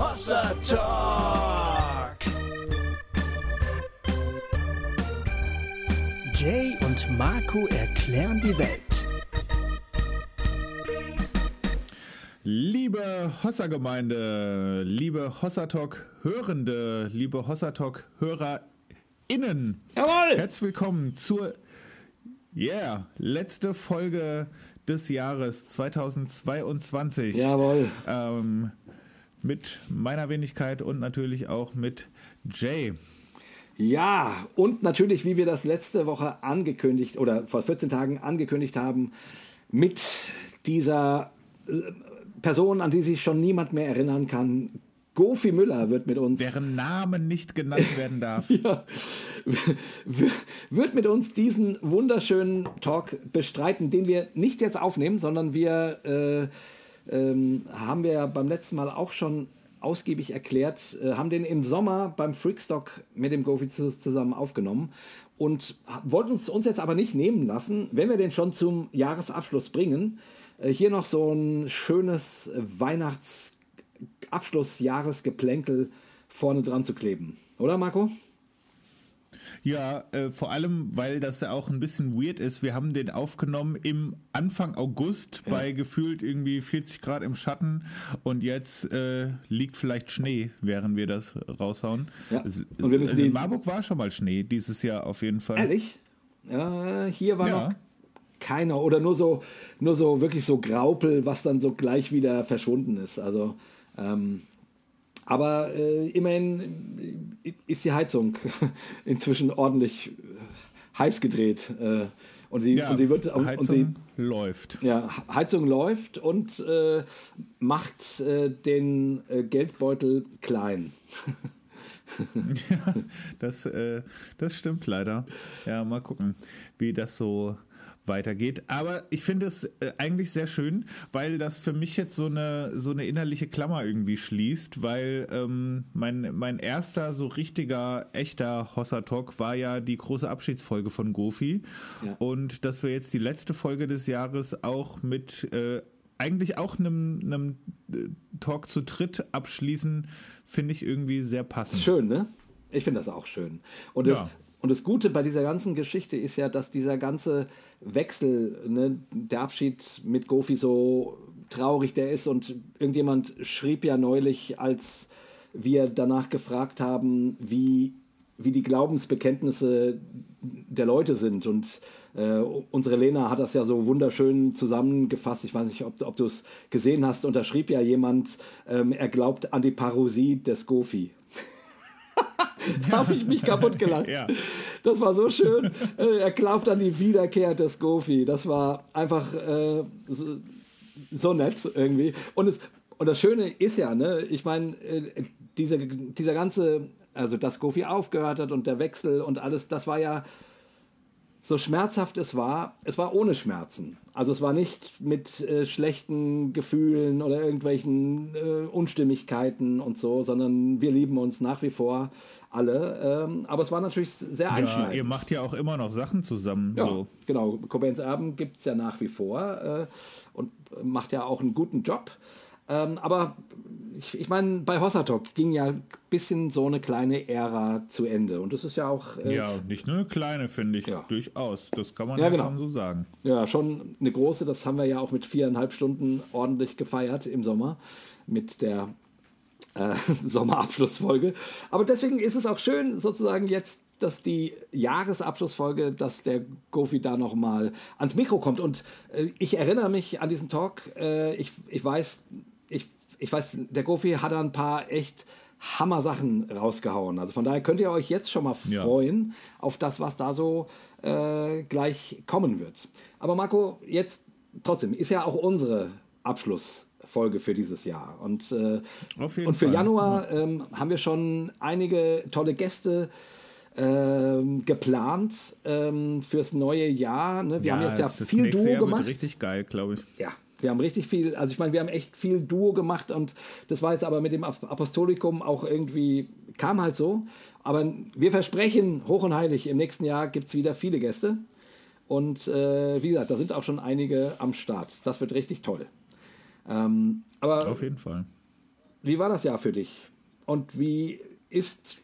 Hossa Talk. Jay und Marco erklären die Welt. Liebe Hossa-Gemeinde, liebe Hossa-Talk-Hörende, liebe Hossa-Talk-HörerInnen. Jawohl! Herzlich willkommen zur yeah, letzte Folge des Jahres 2022. Jawohl. Ähm, mit meiner Wenigkeit und natürlich auch mit Jay. Ja, und natürlich, wie wir das letzte Woche angekündigt oder vor 14 Tagen angekündigt haben, mit dieser äh, Person, an die sich schon niemand mehr erinnern kann. Gofi Müller wird mit uns. Deren Namen nicht genannt werden darf. ja, wird mit uns diesen wunderschönen Talk bestreiten, den wir nicht jetzt aufnehmen, sondern wir äh, ähm, haben wir ja beim letzten Mal auch schon ausgiebig erklärt, äh, haben den im Sommer beim Freakstock mit dem Gofi zusammen aufgenommen und wollten uns, uns jetzt aber nicht nehmen lassen, wenn wir den schon zum Jahresabschluss bringen, äh, hier noch so ein schönes Weihnachtsabschlussjahresgeplänkel vorne dran zu kleben. Oder Marco? Ja, äh, vor allem, weil das ja auch ein bisschen weird ist. Wir haben den aufgenommen im Anfang August ja. bei gefühlt irgendwie 40 Grad im Schatten und jetzt äh, liegt vielleicht Schnee, während wir das raushauen. Ja. Und wir müssen also in Marburg war schon mal Schnee dieses Jahr auf jeden Fall. Ehrlich? Ja, hier war ja. noch keiner oder nur so, nur so wirklich so Graupel, was dann so gleich wieder verschwunden ist. Also ähm, aber äh, immerhin ist die Heizung inzwischen ordentlich äh, heiß gedreht. Äh, und sie, ja, und sie wird Heizung und sie, läuft. Ja, Heizung läuft und äh, macht äh, den äh, Geldbeutel klein. ja, das, das stimmt leider. Ja, mal gucken, wie das so weitergeht. Aber ich finde es äh, eigentlich sehr schön, weil das für mich jetzt so eine, so eine innerliche Klammer irgendwie schließt, weil ähm, mein, mein erster so richtiger, echter Hossa-Talk war ja die große Abschiedsfolge von Gofi. Ja. Und dass wir jetzt die letzte Folge des Jahres auch mit äh, eigentlich auch einem, einem äh, Talk zu dritt abschließen, finde ich irgendwie sehr passend. Schön, ne? Ich finde das auch schön. Und das, ja. Und das Gute bei dieser ganzen Geschichte ist ja, dass dieser ganze Wechsel, ne, der Abschied mit Gofi so traurig der ist und irgendjemand schrieb ja neulich, als wir danach gefragt haben, wie, wie die Glaubensbekenntnisse der Leute sind und äh, unsere Lena hat das ja so wunderschön zusammengefasst. Ich weiß nicht, ob, ob du es gesehen hast. Und da schrieb ja jemand, ähm, er glaubt an die Parosie des Gofi da habe ich mich kaputt gelacht. Ja. Das war so schön. Äh, er glaubt an die Wiederkehr des Gofi. Das war einfach äh, so, so, nett irgendwie. Und, es, und das Schöne ist ja, ne, ich meine, äh, diese, dieser ganze, also dass Gofi aufgehört hat und der Wechsel und alles, das war ja so schmerzhaft es war, es war ohne Schmerzen. Also es war nicht mit äh, schlechten Gefühlen oder irgendwelchen äh, Unstimmigkeiten und so, sondern wir lieben uns nach wie vor alle. Ähm, aber es war natürlich sehr einschneidend. Ja, ihr macht ja auch immer noch Sachen zusammen. Ja, so. genau. Cobains Erben gibt es ja nach wie vor äh, und macht ja auch einen guten Job. Ähm, aber ich, ich meine, bei Hossatok ging ja ein bisschen so eine kleine Ära zu Ende. Und das ist ja auch. Äh, ja, nicht nur eine kleine, finde ich. Ja. Durchaus. Das kann man ja, ja genau. schon so sagen. Ja, schon eine große. Das haben wir ja auch mit viereinhalb Stunden ordentlich gefeiert im Sommer. Mit der äh, Sommerabschlussfolge. Aber deswegen ist es auch schön, sozusagen jetzt dass die Jahresabschlussfolge, dass der Gofi da nochmal ans Mikro kommt. Und äh, ich erinnere mich an diesen Talk. Äh, ich, ich weiß, ich, ich weiß, der Gofi hat da ein paar echt Hammer-Sachen rausgehauen. Also von daher könnt ihr euch jetzt schon mal freuen ja. auf das, was da so äh, gleich kommen wird. Aber Marco, jetzt trotzdem, ist ja auch unsere Abschluss. Folge für dieses Jahr. Und, äh, und für Fall. Januar ähm, haben wir schon einige tolle Gäste ähm, geplant ähm, fürs neue Jahr. Ne? Wir ja, haben jetzt ja viel Duo Jahr gemacht. Richtig geil, glaube ich. Ja, wir haben richtig viel, also ich meine, wir haben echt viel Duo gemacht und das war jetzt aber mit dem Apostolikum auch irgendwie, kam halt so. Aber wir versprechen hoch und heilig, im nächsten Jahr gibt es wieder viele Gäste. Und äh, wie gesagt, da sind auch schon einige am Start. Das wird richtig toll. Ähm, aber Auf jeden Fall. wie war das Jahr für dich? Und wie ist,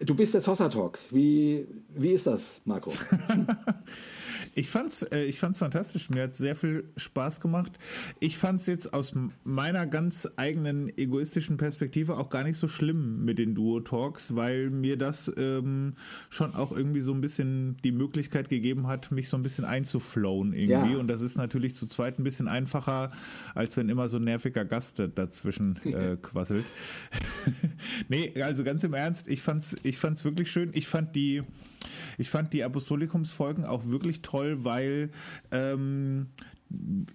du bist jetzt Hossa Talk. Wie, wie ist das, Marco? Ich fand's, äh, ich fand's fantastisch. Mir hat sehr viel Spaß gemacht. Ich fand's jetzt aus meiner ganz eigenen egoistischen Perspektive auch gar nicht so schlimm mit den Duo-Talks, weil mir das ähm, schon auch irgendwie so ein bisschen die Möglichkeit gegeben hat, mich so ein bisschen einzuflowen irgendwie. Ja. Und das ist natürlich zu zweit ein bisschen einfacher, als wenn immer so ein nerviger Gast dazwischen äh, quasselt. nee, also ganz im Ernst, ich fand's, ich fand's wirklich schön. Ich fand die ich fand die Apostolikumsfolgen auch wirklich toll, weil ähm,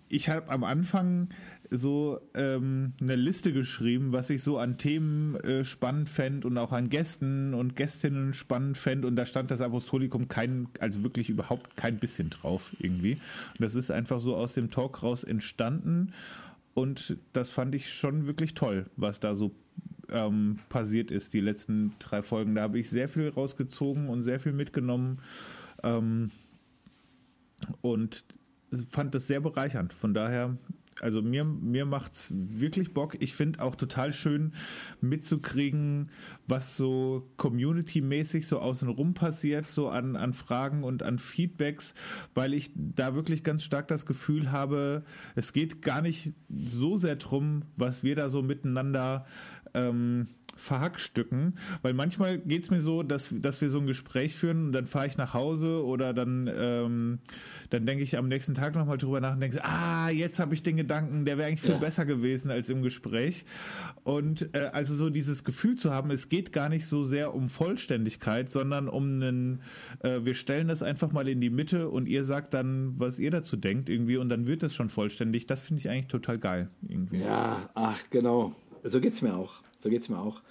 ich habe am Anfang so ähm, eine Liste geschrieben, was ich so an Themen äh, spannend fände und auch an Gästen und Gästinnen spannend fände. Und da stand das Apostolikum kein, also wirklich überhaupt kein bisschen drauf irgendwie. Und das ist einfach so aus dem Talk raus entstanden. Und das fand ich schon wirklich toll, was da so ähm, passiert ist, die letzten drei Folgen. Da habe ich sehr viel rausgezogen und sehr viel mitgenommen ähm, und fand das sehr bereichernd. Von daher, also mir, mir es wirklich Bock. Ich finde auch total schön mitzukriegen, was so community-mäßig so außenrum passiert, so an, an Fragen und an Feedbacks, weil ich da wirklich ganz stark das Gefühl habe, es geht gar nicht so sehr drum, was wir da so miteinander ähm, verhackstücken, weil manchmal geht es mir so, dass, dass wir so ein Gespräch führen und dann fahre ich nach Hause oder dann, ähm, dann denke ich am nächsten Tag nochmal drüber nach und denke, ah, jetzt habe ich den Gedanken, der wäre eigentlich viel ja. besser gewesen als im Gespräch. Und äh, also so dieses Gefühl zu haben, es geht gar nicht so sehr um Vollständigkeit, sondern um einen, äh, wir stellen das einfach mal in die Mitte und ihr sagt dann, was ihr dazu denkt irgendwie und dann wird das schon vollständig. Das finde ich eigentlich total geil. Irgendwie. Ja, ach genau. So geht es mir auch. So geht es mir auch.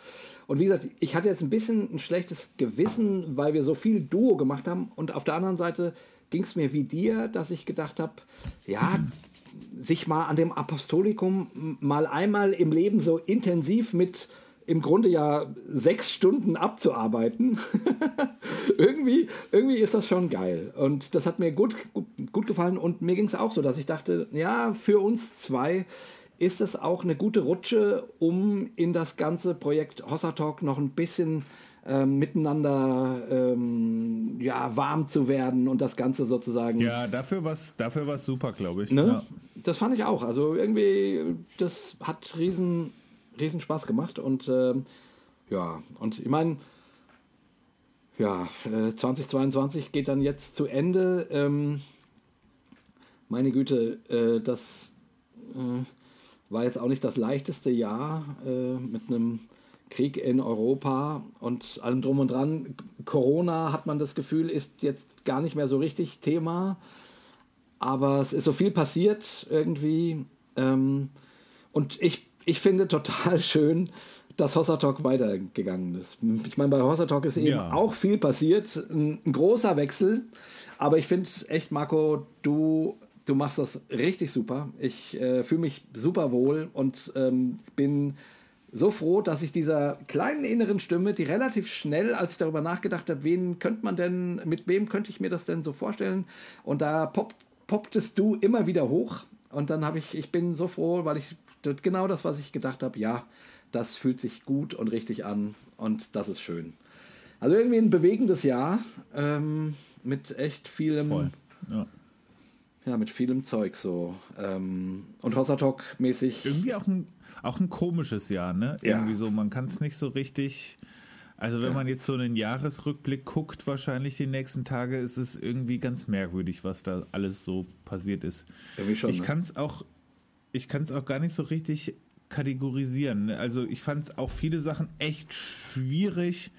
Und wie gesagt, ich hatte jetzt ein bisschen ein schlechtes Gewissen, weil wir so viel Duo gemacht haben. Und auf der anderen Seite ging es mir wie dir, dass ich gedacht habe, ja, sich mal an dem Apostolikum mal einmal im Leben so intensiv mit im Grunde ja sechs Stunden abzuarbeiten. irgendwie, irgendwie ist das schon geil. Und das hat mir gut, gut, gut gefallen. Und mir ging es auch so, dass ich dachte, ja, für uns zwei ist es auch eine gute Rutsche, um in das ganze Projekt Hossa Talk noch ein bisschen ähm, miteinander ähm, ja, warm zu werden und das Ganze sozusagen. Ja, dafür war es dafür war's super, glaube ich. Ne? Ja. Das fand ich auch. Also irgendwie, das hat riesen, riesen Spaß gemacht und ähm, ja, und ich meine, ja, äh, 2022 geht dann jetzt zu Ende. Ähm, meine Güte, äh, das. Äh, war jetzt auch nicht das leichteste Jahr äh, mit einem Krieg in Europa und allem drum und dran. Corona hat man das Gefühl, ist jetzt gar nicht mehr so richtig Thema. Aber es ist so viel passiert irgendwie. Ähm, und ich, ich finde total schön, dass Hossa Talk weitergegangen ist. Ich meine, bei Hossa Talk ist eben ja. auch viel passiert. Ein, ein großer Wechsel. Aber ich finde echt, Marco, du du machst das richtig super. Ich äh, fühle mich super wohl und ähm, bin so froh, dass ich dieser kleinen inneren Stimme, die relativ schnell, als ich darüber nachgedacht habe, wen könnte man denn, mit wem könnte ich mir das denn so vorstellen? Und da poppt, popptest du immer wieder hoch. Und dann habe ich, ich bin so froh, weil ich genau das, was ich gedacht habe, ja, das fühlt sich gut und richtig an und das ist schön. Also irgendwie ein bewegendes Jahr ähm, mit echt vielem. Voll. Ja ja, mit vielem Zeug so. Ähm, und Hossatok-mäßig. Irgendwie auch ein, auch ein komisches Jahr, ne? Ja. Irgendwie so, man kann es nicht so richtig. Also wenn ja. man jetzt so einen Jahresrückblick guckt, wahrscheinlich die nächsten Tage, ist es irgendwie ganz merkwürdig, was da alles so passiert ist. Irgendwie schon, ich ne? kann es auch, ich kann es auch gar nicht so richtig kategorisieren. Ne? Also ich fand auch viele Sachen echt schwierig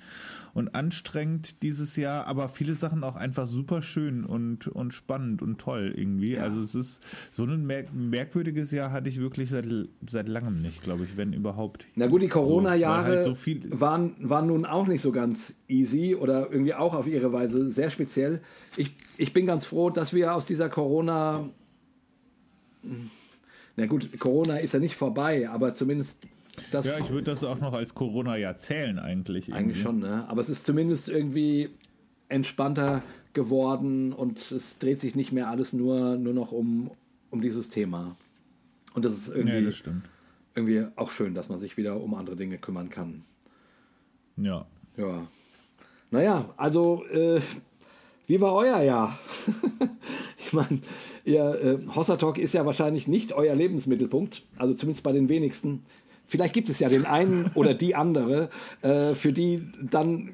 und anstrengend dieses Jahr, aber viele Sachen auch einfach super schön und, und spannend und toll irgendwie. Ja. Also es ist so ein merk merkwürdiges Jahr hatte ich wirklich seit, seit langem nicht, glaube ich, wenn überhaupt. Na gut, die Corona-Jahre so, so waren, waren nun auch nicht so ganz easy oder irgendwie auch auf ihre Weise sehr speziell. Ich, ich bin ganz froh, dass wir aus dieser Corona na gut, Corona ist ja nicht vorbei, aber zumindest das, ja, ich würde das auch noch als Corona-Jahr zählen eigentlich. Irgendwie. Eigentlich schon, ne? Aber es ist zumindest irgendwie entspannter geworden und es dreht sich nicht mehr alles nur, nur noch um, um dieses Thema. Und das ist irgendwie. Ja, das irgendwie auch schön, dass man sich wieder um andere Dinge kümmern kann. Ja. Ja. Naja, also, äh, wie war euer Jahr? ich meine, ihr äh, Hossa Talk ist ja wahrscheinlich nicht euer Lebensmittelpunkt, also zumindest bei den wenigsten. Vielleicht gibt es ja den einen oder die andere, äh, für die dann,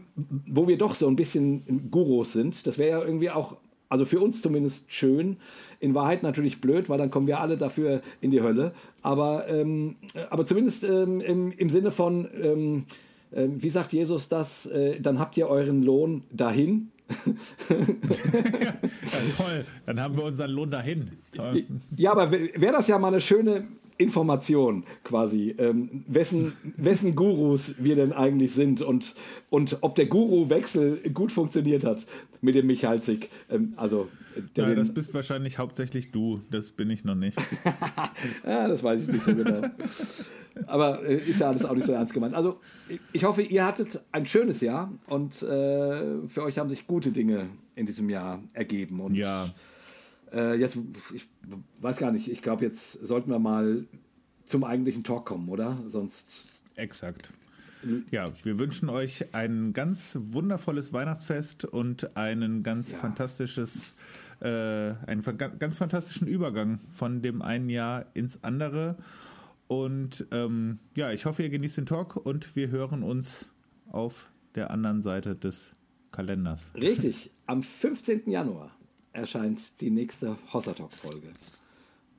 wo wir doch so ein bisschen Gurus sind. Das wäre ja irgendwie auch, also für uns zumindest schön. In Wahrheit natürlich blöd, weil dann kommen wir alle dafür in die Hölle. Aber, ähm, aber zumindest ähm, im, im Sinne von, ähm, äh, wie sagt Jesus das? Äh, dann habt ihr euren Lohn dahin. ja, toll, dann haben wir unseren Lohn dahin. Toll. Ja, aber wäre das ja mal eine schöne Information quasi, ähm, wessen, wessen Gurus wir denn eigentlich sind und, und ob der Guru-Wechsel gut funktioniert hat mit dem Michalzik. Ähm, also, ja, das bist wahrscheinlich hauptsächlich du, das bin ich noch nicht. ja, das weiß ich nicht so genau. Aber äh, ist ja alles auch nicht so ernst gemeint. Also, ich hoffe, ihr hattet ein schönes Jahr und äh, für euch haben sich gute Dinge in diesem Jahr ergeben. Und ja. Äh, jetzt, ich weiß gar nicht, ich glaube, jetzt sollten wir mal zum eigentlichen Talk kommen, oder? Sonst. Exakt. Ja, wir wünschen euch ein ganz wundervolles Weihnachtsfest und einen ganz ja. fantastisches, äh, einen ganz fantastischen Übergang von dem einen Jahr ins andere. Und ähm, ja, ich hoffe, ihr genießt den Talk und wir hören uns auf der anderen Seite des Kalenders. Richtig, am 15. Januar erscheint die nächste Hossa Talk Folge.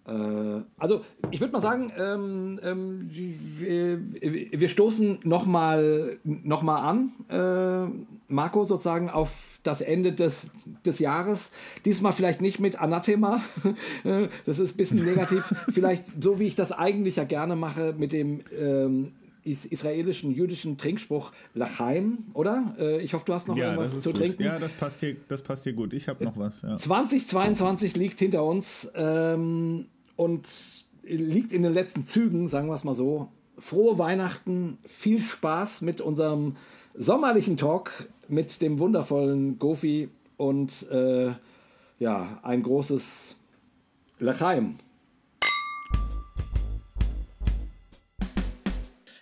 Äh, also ich würde mal sagen, ähm, ähm, wir, wir, stoßen nochmal noch mal an, äh, Marco, sozusagen auf das Ende des, des Jahres. Diesmal vielleicht nicht mit Anathema, das ist ein bisschen negativ. vielleicht so, wie ich das eigentlich ja gerne mache, mit dem ähm, israelischen jüdischen Trinkspruch Lachaim, oder? Äh, ich hoffe, du hast noch ja, irgendwas zu gut. trinken. Ja, das passt dir, das passt dir gut. Ich habe noch was. Ja. 2022 liegt hinter uns ähm, und liegt in den letzten Zügen, sagen wir es mal so. Frohe Weihnachten, viel Spaß mit unserem sommerlichen Talk mit dem wundervollen Gofi und äh, ja, ein großes Lachaim.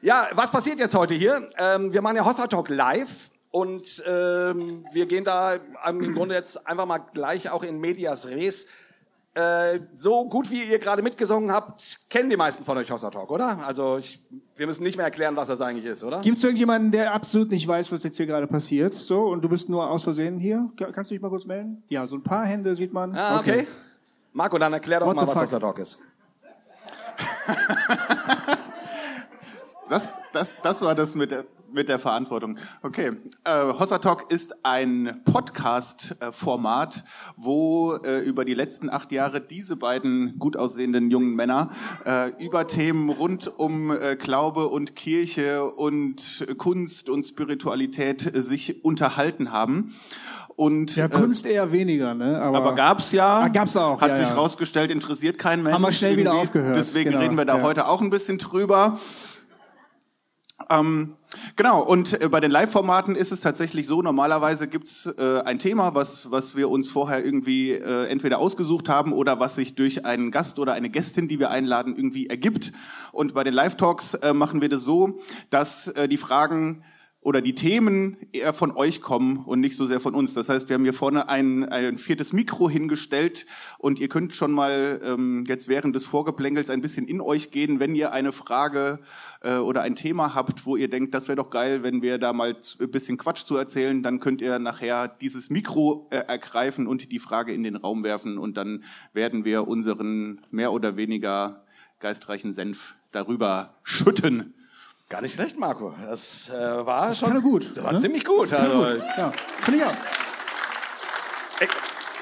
Ja, was passiert jetzt heute hier? Ähm, wir machen ja Hossa Talk live und ähm, wir gehen da im Grunde jetzt einfach mal gleich auch in Medias Res. Äh, so gut wie ihr gerade mitgesungen habt, kennen die meisten von euch Hossa Talk, oder? Also ich, wir müssen nicht mehr erklären, was das eigentlich ist, oder? Gibt es irgendjemanden, der absolut nicht weiß, was jetzt hier gerade passiert? So, und du bist nur aus Versehen hier? Kannst du dich mal kurz melden? Ja, so ein paar Hände sieht man. Ah, okay. okay. Marco, dann erklär doch What mal, was Hossa Talk ist. Das, das, das war das mit der, mit der Verantwortung. Okay, äh, Hossa Talk ist ein Podcast-Format, wo äh, über die letzten acht Jahre diese beiden gut aussehenden jungen Männer äh, über Themen rund um äh, Glaube und Kirche und Kunst und Spiritualität äh, sich unterhalten haben. Und, ja, Kunst äh, eher weniger, ne? Aber, aber gab's ja. Ah, gab's auch. Hat ja, sich ja. rausgestellt, interessiert kein Mensch. Haben wir schnell wieder aufgehört. Deswegen genau, reden wir da ja. heute auch ein bisschen drüber. Ähm, genau, und äh, bei den Live-Formaten ist es tatsächlich so, normalerweise gibt's äh, ein Thema, was, was wir uns vorher irgendwie äh, entweder ausgesucht haben oder was sich durch einen Gast oder eine Gästin, die wir einladen, irgendwie ergibt. Und bei den Live-Talks äh, machen wir das so, dass äh, die Fragen oder die Themen eher von euch kommen und nicht so sehr von uns. Das heißt, wir haben hier vorne ein, ein viertes Mikro hingestellt und ihr könnt schon mal ähm, jetzt während des Vorgeplänkels ein bisschen in euch gehen, wenn ihr eine Frage äh, oder ein Thema habt, wo ihr denkt, das wäre doch geil, wenn wir da mal ein bisschen Quatsch zu erzählen, dann könnt ihr nachher dieses Mikro äh, ergreifen und die Frage in den Raum werfen und dann werden wir unseren mehr oder weniger geistreichen Senf darüber schütten. Gar nicht schlecht, Marco. Das äh, war das schon gut. Das war ne? ziemlich gut. Also, gut. Ja, finde ich auch.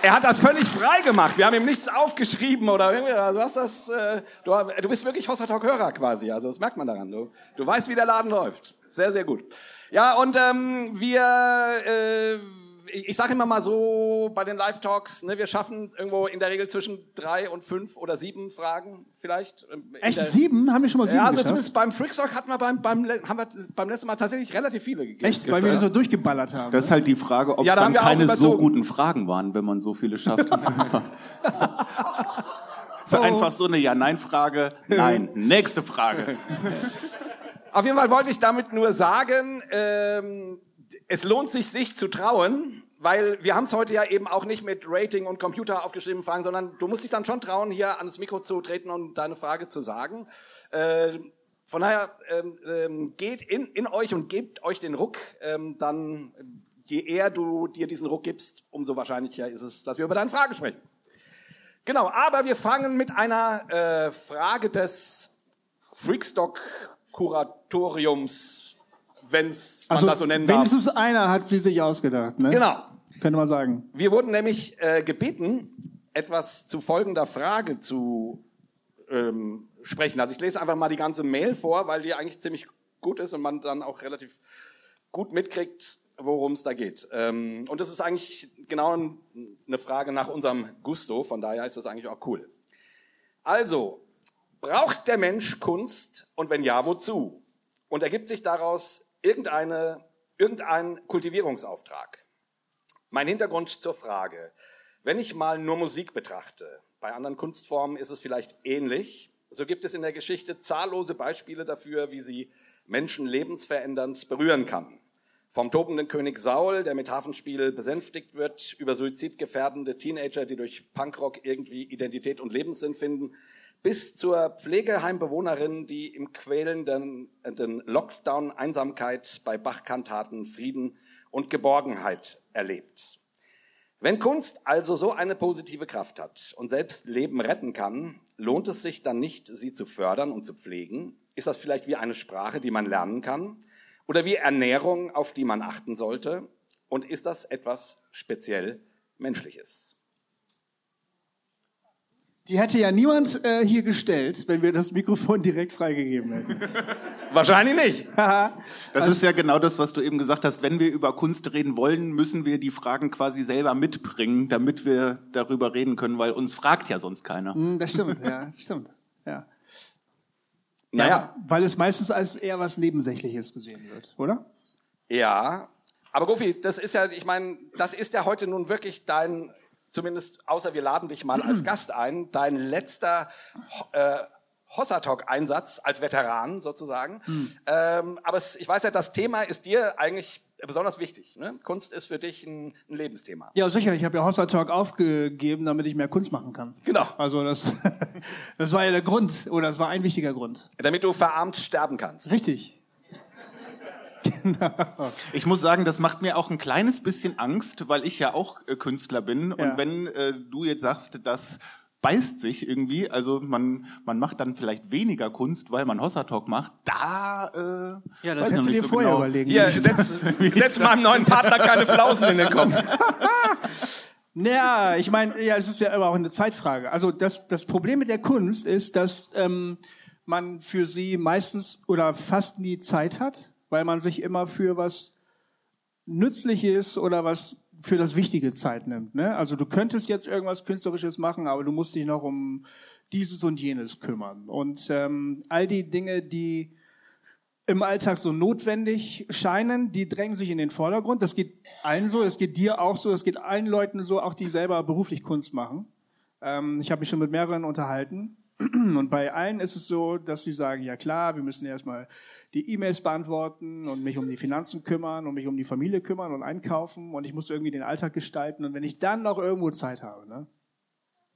Er hat das völlig frei gemacht. Wir haben ihm nichts aufgeschrieben oder irgendwie. Also, du hast das. Äh, du, du, bist wirklich Hossa Talk Hörer quasi. Also das merkt man daran. Du, du weißt, wie der Laden läuft. Sehr, sehr gut. Ja und ähm, wir. Äh, ich sage immer mal so bei den Live-Talks, ne, wir schaffen irgendwo in der Regel zwischen drei und fünf oder sieben Fragen vielleicht. Echt der, sieben? Haben wir schon mal sieben Ja, also geschafft? zumindest beim Freakstock hatten wir beim, beim, haben wir beim letzten Mal tatsächlich relativ viele gegeben. Echt? Weil wir so durchgeballert haben. Das ist halt die Frage, ob ja, es dann keine so guten Fragen waren, wenn man so viele schafft. ist einfach so eine Ja-Nein-Frage. Nein. Nächste Frage. Auf jeden Fall wollte ich damit nur sagen, ähm, es lohnt sich, sich zu trauen, weil wir haben es heute ja eben auch nicht mit Rating und Computer aufgeschrieben Fragen, sondern du musst dich dann schon trauen, hier ans Mikro zu treten und deine Frage zu sagen. Äh, von daher ähm, ähm, geht in, in euch und gebt euch den Ruck, ähm, dann je eher du dir diesen Ruck gibst, umso wahrscheinlicher ist es, dass wir über deine Frage sprechen. Genau, aber wir fangen mit einer äh, Frage des Freakstock-Kuratoriums, wenn es man Also das so nennen darf. wenigstens einer hat sie sich ausgedacht, ne? Genau. Könnte man sagen. Wir wurden nämlich äh, gebeten, etwas zu folgender Frage zu ähm, sprechen. Also ich lese einfach mal die ganze Mail vor, weil die eigentlich ziemlich gut ist und man dann auch relativ gut mitkriegt, worum es da geht. Ähm, und das ist eigentlich genau ein, eine Frage nach unserem Gusto, von daher ist das eigentlich auch cool. Also, braucht der Mensch Kunst und wenn ja, wozu? Und ergibt sich daraus irgendeine, irgendein Kultivierungsauftrag? Mein Hintergrund zur Frage. Wenn ich mal nur Musik betrachte, bei anderen Kunstformen ist es vielleicht ähnlich, so gibt es in der Geschichte zahllose Beispiele dafür, wie sie Menschen lebensverändernd berühren kann. Vom tobenden König Saul, der mit Hafenspiel besänftigt wird, über suizidgefährdende Teenager, die durch Punkrock irgendwie Identität und Lebenssinn finden, bis zur Pflegeheimbewohnerin, die im quälenden äh, den Lockdown Einsamkeit bei Bachkantaten Frieden und Geborgenheit erlebt. Wenn Kunst also so eine positive Kraft hat und selbst Leben retten kann, lohnt es sich dann nicht, sie zu fördern und zu pflegen? Ist das vielleicht wie eine Sprache, die man lernen kann? Oder wie Ernährung, auf die man achten sollte? Und ist das etwas speziell Menschliches? Die hätte ja niemand äh, hier gestellt, wenn wir das Mikrofon direkt freigegeben hätten. Wahrscheinlich nicht. Das ist ja genau das, was du eben gesagt hast. Wenn wir über Kunst reden wollen, müssen wir die Fragen quasi selber mitbringen, damit wir darüber reden können, weil uns fragt ja sonst keiner. Hm, das stimmt, ja, das stimmt. Ja. Naja, Weil es meistens als eher was Nebensächliches gesehen wird, oder? ja. Aber Gofi, das ist ja, ich meine, das ist ja heute nun wirklich dein, zumindest außer wir laden dich mal als Gast ein, dein letzter äh, Hossatalk-Einsatz als Veteran sozusagen. Ähm, aber es, ich weiß ja, das Thema ist dir eigentlich besonders wichtig. Ne? Kunst ist für dich ein, ein Lebensthema. Ja, sicher. Ich habe ja Hossa Talk aufgegeben, damit ich mehr Kunst machen kann. Genau. Also das, das war ja der Grund, oder das war ein wichtiger Grund. Damit du verarmt sterben kannst. Richtig. Ich muss sagen, das macht mir auch ein kleines bisschen Angst, weil ich ja auch äh, Künstler bin. Ja. Und wenn äh, du jetzt sagst, das beißt sich irgendwie, also man, man macht dann vielleicht weniger Kunst, weil man Hossa Talk macht, da äh, Ja, das ich hättest du dir so vorher genau. überlegen Hier, müssen. setz, setz meinem neuen Partner keine Flausen in den Kopf. Naja, ich meine, ja, es ist ja immer auch eine Zeitfrage. Also das, das Problem mit der Kunst ist, dass ähm, man für sie meistens oder fast nie Zeit hat, weil man sich immer für was Nützliches oder was für das Wichtige Zeit nimmt. Ne? Also du könntest jetzt irgendwas Künstlerisches machen, aber du musst dich noch um dieses und jenes kümmern. Und ähm, all die Dinge, die im Alltag so notwendig scheinen, die drängen sich in den Vordergrund. Das geht allen so, das geht dir auch so, das geht allen Leuten so, auch die selber beruflich Kunst machen. Ähm, ich habe mich schon mit mehreren unterhalten. Und bei allen ist es so, dass sie sagen, ja klar, wir müssen erstmal die E-Mails beantworten und mich um die Finanzen kümmern und mich um die Familie kümmern und einkaufen und ich muss irgendwie den Alltag gestalten. Und wenn ich dann noch irgendwo Zeit habe, ne?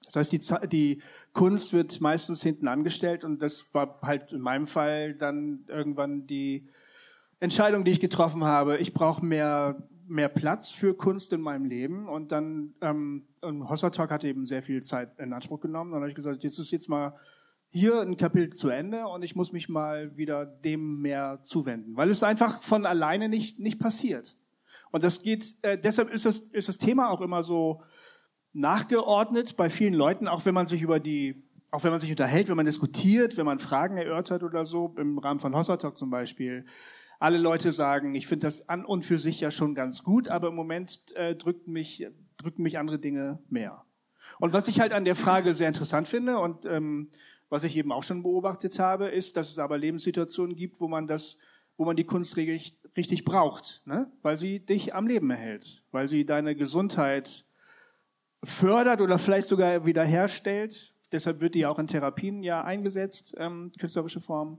Das heißt, die, die Kunst wird meistens hinten angestellt und das war halt in meinem Fall dann irgendwann die Entscheidung, die ich getroffen habe. Ich brauche mehr, mehr Platz für Kunst in meinem Leben und dann, ähm, und Hossa Talk hat eben sehr viel Zeit in Anspruch genommen. Dann habe ich gesagt, jetzt ist jetzt mal hier ein Kapitel zu Ende und ich muss mich mal wieder dem mehr zuwenden, weil es einfach von alleine nicht, nicht passiert. Und das geht, äh, deshalb ist das, ist das Thema auch immer so, nachgeordnet bei vielen Leuten, auch wenn man sich über die, auch wenn man sich unterhält, wenn man diskutiert, wenn man Fragen erörtert oder so, im Rahmen von Hossa Talk zum Beispiel. Alle Leute sagen, ich finde das an und für sich ja schon ganz gut, aber im Moment äh, drückt mich, drücken mich andere Dinge mehr. Und was ich halt an der Frage sehr interessant finde und ähm, was ich eben auch schon beobachtet habe, ist, dass es aber Lebenssituationen gibt, wo man das, wo man die Kunst richtig, richtig braucht, ne? weil sie dich am Leben erhält, weil sie deine Gesundheit fördert oder vielleicht sogar wiederherstellt, deshalb wird die auch in Therapien ja eingesetzt, ähm, künstlerische Form.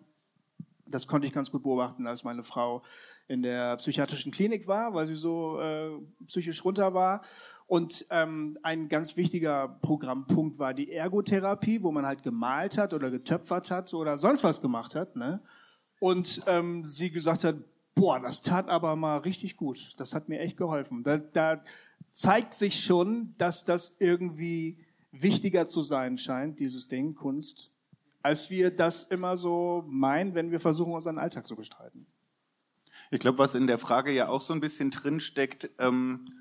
Das konnte ich ganz gut beobachten, als meine Frau in der psychiatrischen Klinik war, weil sie so äh, psychisch runter war. Und ähm, ein ganz wichtiger Programmpunkt war die Ergotherapie, wo man halt gemalt hat oder getöpfert hat oder sonst was gemacht hat. Ne? Und ähm, sie gesagt hat, boah, das tat aber mal richtig gut. Das hat mir echt geholfen. Da, da zeigt sich schon, dass das irgendwie wichtiger zu sein scheint, dieses Ding, Kunst, als wir das immer so meinen, wenn wir versuchen, unseren Alltag zu bestreiten. Ich glaube, was in der Frage ja auch so ein bisschen drinsteckt, ähm,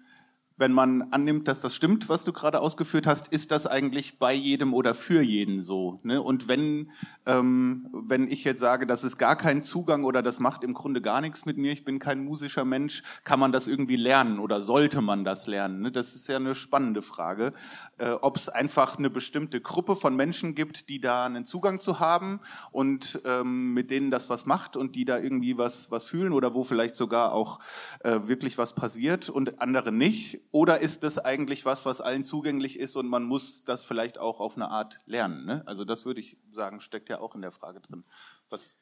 wenn man annimmt, dass das stimmt, was du gerade ausgeführt hast, ist das eigentlich bei jedem oder für jeden so? Ne? Und wenn, ähm, wenn ich jetzt sage, das ist gar kein Zugang oder das macht im Grunde gar nichts mit mir, ich bin kein musischer Mensch, kann man das irgendwie lernen oder sollte man das lernen? Ne? Das ist ja eine spannende Frage, äh, ob es einfach eine bestimmte Gruppe von Menschen gibt, die da einen Zugang zu haben und ähm, mit denen das was macht und die da irgendwie was, was fühlen oder wo vielleicht sogar auch äh, wirklich was passiert und andere nicht oder ist das eigentlich was, was allen zugänglich ist und man muss das vielleicht auch auf eine Art lernen? Ne? Also das würde ich sagen, steckt ja auch in der Frage drin. Was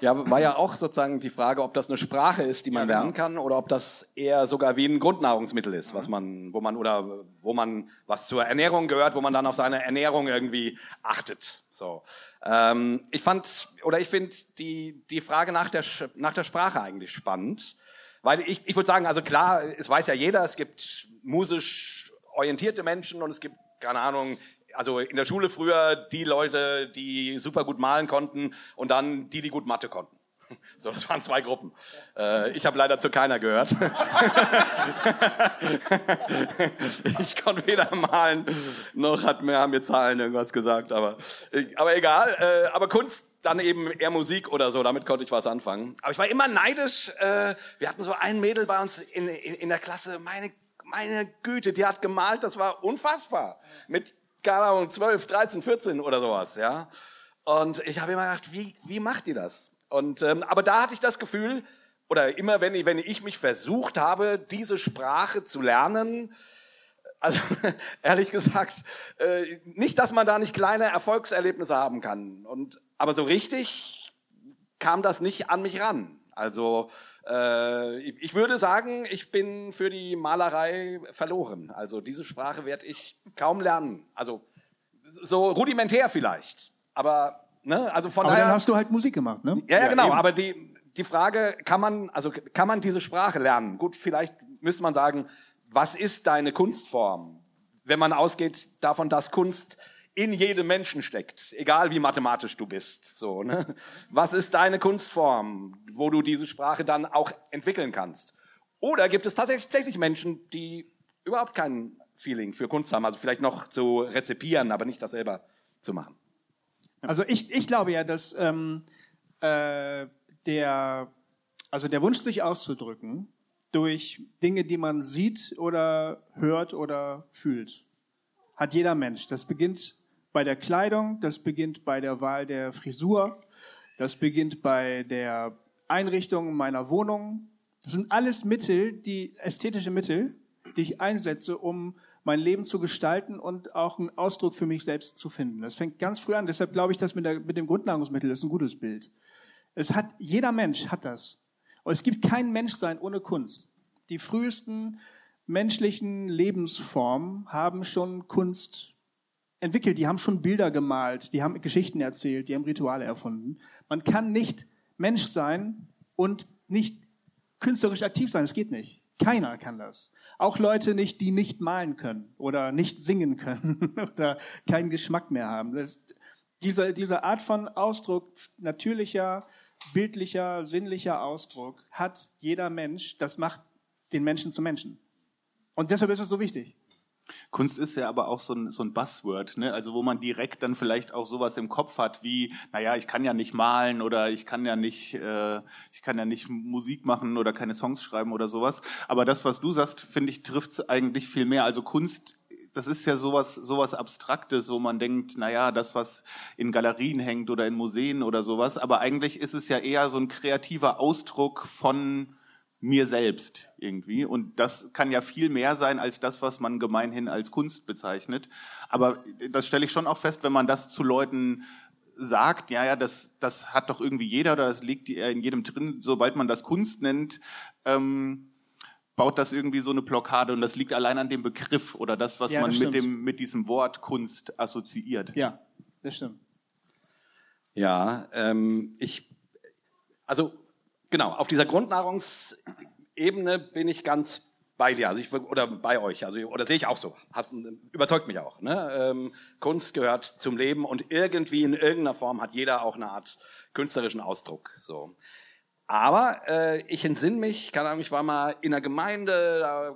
ja, war ja auch sozusagen die Frage, ob das eine Sprache ist, die man ja, genau. lernen kann, oder ob das eher sogar wie ein Grundnahrungsmittel ist, was man, wo man oder wo man was zur Ernährung gehört, wo man dann auf seine Ernährung irgendwie achtet. So, ähm, ich fand oder ich finde die die Frage nach der nach der Sprache eigentlich spannend, weil ich, ich würde sagen, also klar, es weiß ja jeder, es gibt musisch orientierte Menschen und es gibt, keine Ahnung, also in der Schule früher die Leute, die super gut malen konnten und dann die, die gut Mathe konnten. So, das waren zwei Gruppen. Äh, ich habe leider zu keiner gehört. ich konnte weder malen, noch hat mir, haben mir Zahlen irgendwas gesagt, aber, aber egal. Äh, aber Kunst dann eben eher Musik oder so, damit konnte ich was anfangen. Aber ich war immer neidisch. Äh, wir hatten so ein Mädel bei uns in, in, in der Klasse, meine, meine Güte, die hat gemalt, das war unfassbar. Mit, keine Ahnung, 12, 13, 14 oder sowas, ja. Und ich habe immer gedacht, wie, wie macht die das? Und, ähm, aber da hatte ich das Gefühl, oder immer wenn ich, wenn ich mich versucht habe, diese Sprache zu lernen, also ehrlich gesagt, äh, nicht, dass man da nicht kleine Erfolgserlebnisse haben kann. Und aber so richtig kam das nicht an mich ran. Also äh, ich würde sagen, ich bin für die Malerei verloren. Also diese Sprache werde ich kaum lernen. Also so rudimentär vielleicht, aber ne, also von aber daher. dann hast du halt Musik gemacht, ne? Ja, ja, genau. Eben. Aber die die Frage, kann man also kann man diese Sprache lernen? Gut, vielleicht müsste man sagen, was ist deine Kunstform? Wenn man ausgeht davon, dass Kunst in jedem Menschen steckt, egal wie mathematisch du bist. So, ne? Was ist deine Kunstform, wo du diese Sprache dann auch entwickeln kannst? Oder gibt es tatsächlich Menschen, die überhaupt kein Feeling für Kunst haben, also vielleicht noch zu rezipieren, aber nicht das selber zu machen? Also ich, ich glaube ja, dass ähm, äh, der, also der Wunsch, sich auszudrücken, durch Dinge, die man sieht oder hört oder fühlt. Hat jeder Mensch. Das beginnt bei der Kleidung, das beginnt bei der Wahl der Frisur, das beginnt bei der Einrichtung meiner Wohnung. Das sind alles Mittel, die ästhetische Mittel, die ich einsetze, um mein Leben zu gestalten und auch einen Ausdruck für mich selbst zu finden. Das fängt ganz früh an. Deshalb glaube ich, dass mit, der, mit dem Grundnahrungsmittel ist ein gutes Bild. Es hat, jeder Mensch hat das. Und es gibt kein Menschsein ohne Kunst. Die frühesten menschlichen Lebensformen haben schon Kunst entwickelt, die haben schon Bilder gemalt, die haben Geschichten erzählt, die haben Rituale erfunden. Man kann nicht Mensch sein und nicht künstlerisch aktiv sein. Das geht nicht. Keiner kann das. Auch Leute nicht, die nicht malen können oder nicht singen können oder keinen Geschmack mehr haben. Das, diese, diese Art von Ausdruck, natürlicher, bildlicher, sinnlicher Ausdruck hat jeder Mensch. Das macht den Menschen zu Menschen. Und deshalb ist es so wichtig. Kunst ist ja aber auch so ein, so ein Buzzword, ne? also wo man direkt dann vielleicht auch sowas im Kopf hat wie, naja, ich kann ja nicht malen oder ich kann ja nicht, äh, ich kann ja nicht Musik machen oder keine Songs schreiben oder sowas. Aber das, was du sagst, finde ich, trifft es eigentlich viel mehr. Also Kunst das ist ja sowas, sowas Abstraktes, wo man denkt, naja, das, was in Galerien hängt oder in Museen oder sowas, aber eigentlich ist es ja eher so ein kreativer Ausdruck von mir selbst irgendwie. Und das kann ja viel mehr sein als das, was man gemeinhin als Kunst bezeichnet. Aber das stelle ich schon auch fest, wenn man das zu Leuten sagt, ja, ja, das, das hat doch irgendwie jeder oder das liegt in jedem drin, sobald man das Kunst nennt, ähm, baut das irgendwie so eine Blockade und das liegt allein an dem Begriff oder das, was ja, das man mit, dem, mit diesem Wort Kunst assoziiert. Ja, das stimmt. Ja, ähm, ich, also genau, auf dieser Grundnahrungsebene bin ich ganz bei dir, also ich, oder bei euch, also oder sehe ich auch so, hat, überzeugt mich auch. Ne? Ähm, Kunst gehört zum Leben und irgendwie in irgendeiner Form hat jeder auch eine Art künstlerischen Ausdruck. So. Aber äh, ich entsinne mich, keine Ahnung, ich war mal in einer Gemeinde, da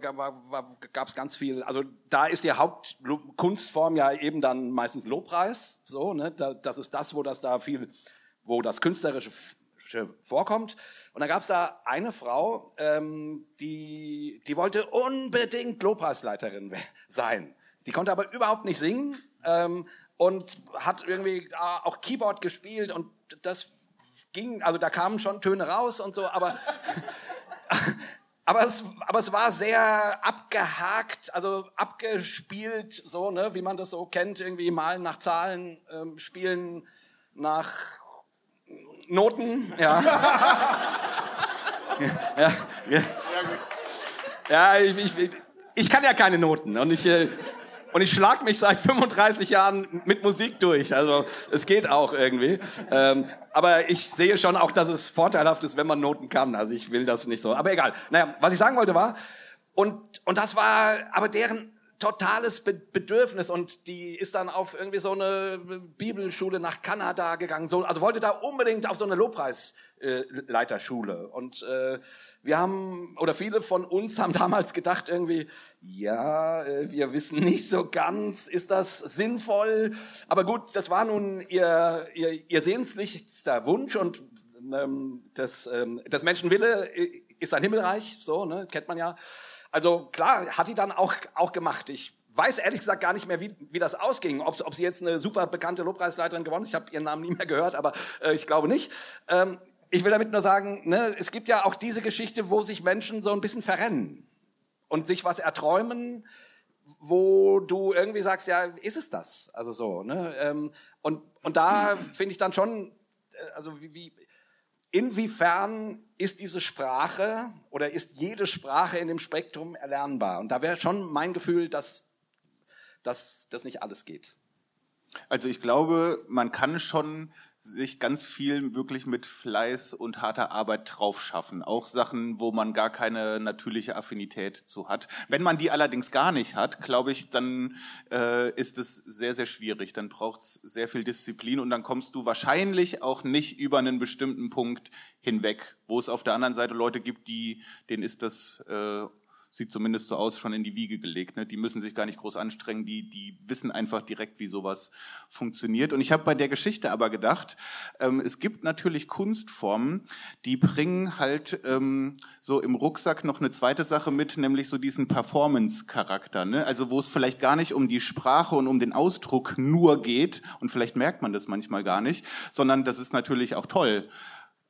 gab es ganz viel, also da ist die Hauptkunstform ja eben dann meistens Lobpreis, so, ne? das ist das, wo das da viel, wo das Künstlerische vorkommt. Und dann gab es da eine Frau, ähm, die, die wollte unbedingt Lobpreisleiterin sein. Die konnte aber überhaupt nicht singen ähm, und hat irgendwie auch Keyboard gespielt und das ging, also da kamen schon Töne raus und so, aber, aber, es, aber es war sehr abgehakt, also abgespielt, so, ne, wie man das so kennt, irgendwie malen nach Zahlen, ähm, spielen nach Noten, ja. ja, ja. ja ich, ich, ich, kann ja keine Noten und ich, äh, und ich schlag mich seit 35 Jahren mit Musik durch. Also es geht auch irgendwie. Ähm, aber ich sehe schon auch, dass es vorteilhaft ist, wenn man Noten kann. Also ich will das nicht so. Aber egal. Naja, was ich sagen wollte war, und, und das war aber deren totales Bedürfnis und die ist dann auf irgendwie so eine Bibelschule nach Kanada gegangen, so, also wollte da unbedingt auf so eine Lobpreisleiterschule und äh, wir haben oder viele von uns haben damals gedacht irgendwie, ja, äh, wir wissen nicht so ganz, ist das sinnvoll, aber gut, das war nun ihr ihr, ihr sehnslichster Wunsch und ähm, das ähm, das Menschenwille ist ein Himmelreich, so ne, kennt man ja. Also klar, hat die dann auch, auch gemacht. Ich weiß ehrlich gesagt gar nicht mehr, wie, wie das ausging. Ob, ob sie jetzt eine super bekannte Lobpreisleiterin gewonnen ist. Ich habe ihren Namen nie mehr gehört, aber äh, ich glaube nicht. Ähm, ich will damit nur sagen, ne, es gibt ja auch diese Geschichte, wo sich Menschen so ein bisschen verrennen und sich was erträumen, wo du irgendwie sagst, ja, ist es das? Also so. Ne? Ähm, und, und da finde ich dann schon, äh, also wie, wie inwiefern ist diese Sprache oder ist jede Sprache in dem Spektrum erlernbar? Und da wäre schon mein Gefühl, dass, dass das nicht alles geht. Also ich glaube, man kann schon sich ganz viel wirklich mit Fleiß und harter Arbeit drauf schaffen. Auch Sachen, wo man gar keine natürliche Affinität zu hat. Wenn man die allerdings gar nicht hat, glaube ich, dann äh, ist es sehr, sehr schwierig. Dann braucht es sehr viel Disziplin und dann kommst du wahrscheinlich auch nicht über einen bestimmten Punkt hinweg, wo es auf der anderen Seite Leute gibt, die, denen ist das äh, sieht zumindest so aus, schon in die Wiege gelegt. Ne? Die müssen sich gar nicht groß anstrengen, die, die wissen einfach direkt, wie sowas funktioniert. Und ich habe bei der Geschichte aber gedacht, ähm, es gibt natürlich Kunstformen, die bringen halt ähm, so im Rucksack noch eine zweite Sache mit, nämlich so diesen Performance-Charakter. Ne? Also wo es vielleicht gar nicht um die Sprache und um den Ausdruck nur geht, und vielleicht merkt man das manchmal gar nicht, sondern das ist natürlich auch toll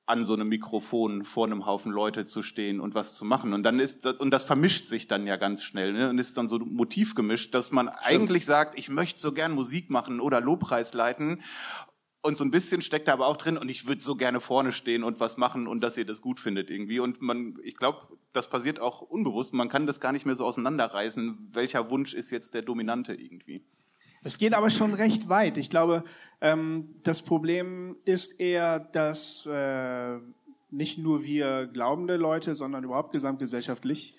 an so einem Mikrofon vor einem Haufen Leute zu stehen und was zu machen. Und dann ist das, und das vermischt sich dann ja ganz schnell ne? und ist dann so Motiv gemischt, dass man Stimmt. eigentlich sagt, ich möchte so gern Musik machen oder Lobpreis leiten. Und so ein bisschen steckt da aber auch drin und ich würde so gerne vorne stehen und was machen und dass ihr das gut findet irgendwie. Und man, ich glaube, das passiert auch unbewusst. Man kann das gar nicht mehr so auseinanderreißen. Welcher Wunsch ist jetzt der dominante irgendwie? Es geht aber schon recht weit. Ich glaube, ähm, das Problem ist eher, dass äh, nicht nur wir glaubende Leute, sondern überhaupt gesamtgesellschaftlich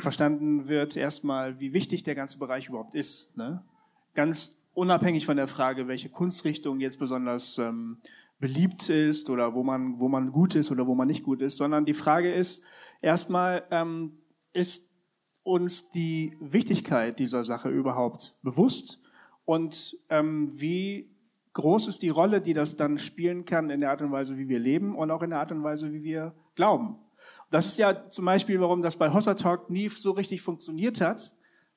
verstanden wird, erstmal, wie wichtig der ganze Bereich überhaupt ist. Ne? Ganz unabhängig von der Frage, welche Kunstrichtung jetzt besonders ähm, beliebt ist oder wo man, wo man gut ist oder wo man nicht gut ist, sondern die Frage ist erstmal, ähm, ist uns die Wichtigkeit dieser Sache überhaupt bewusst? Und ähm, wie groß ist die Rolle, die das dann spielen kann in der Art und Weise, wie wir leben und auch in der Art und Weise, wie wir glauben. Das ist ja zum Beispiel, warum das bei Hossa Talk nie so richtig funktioniert hat,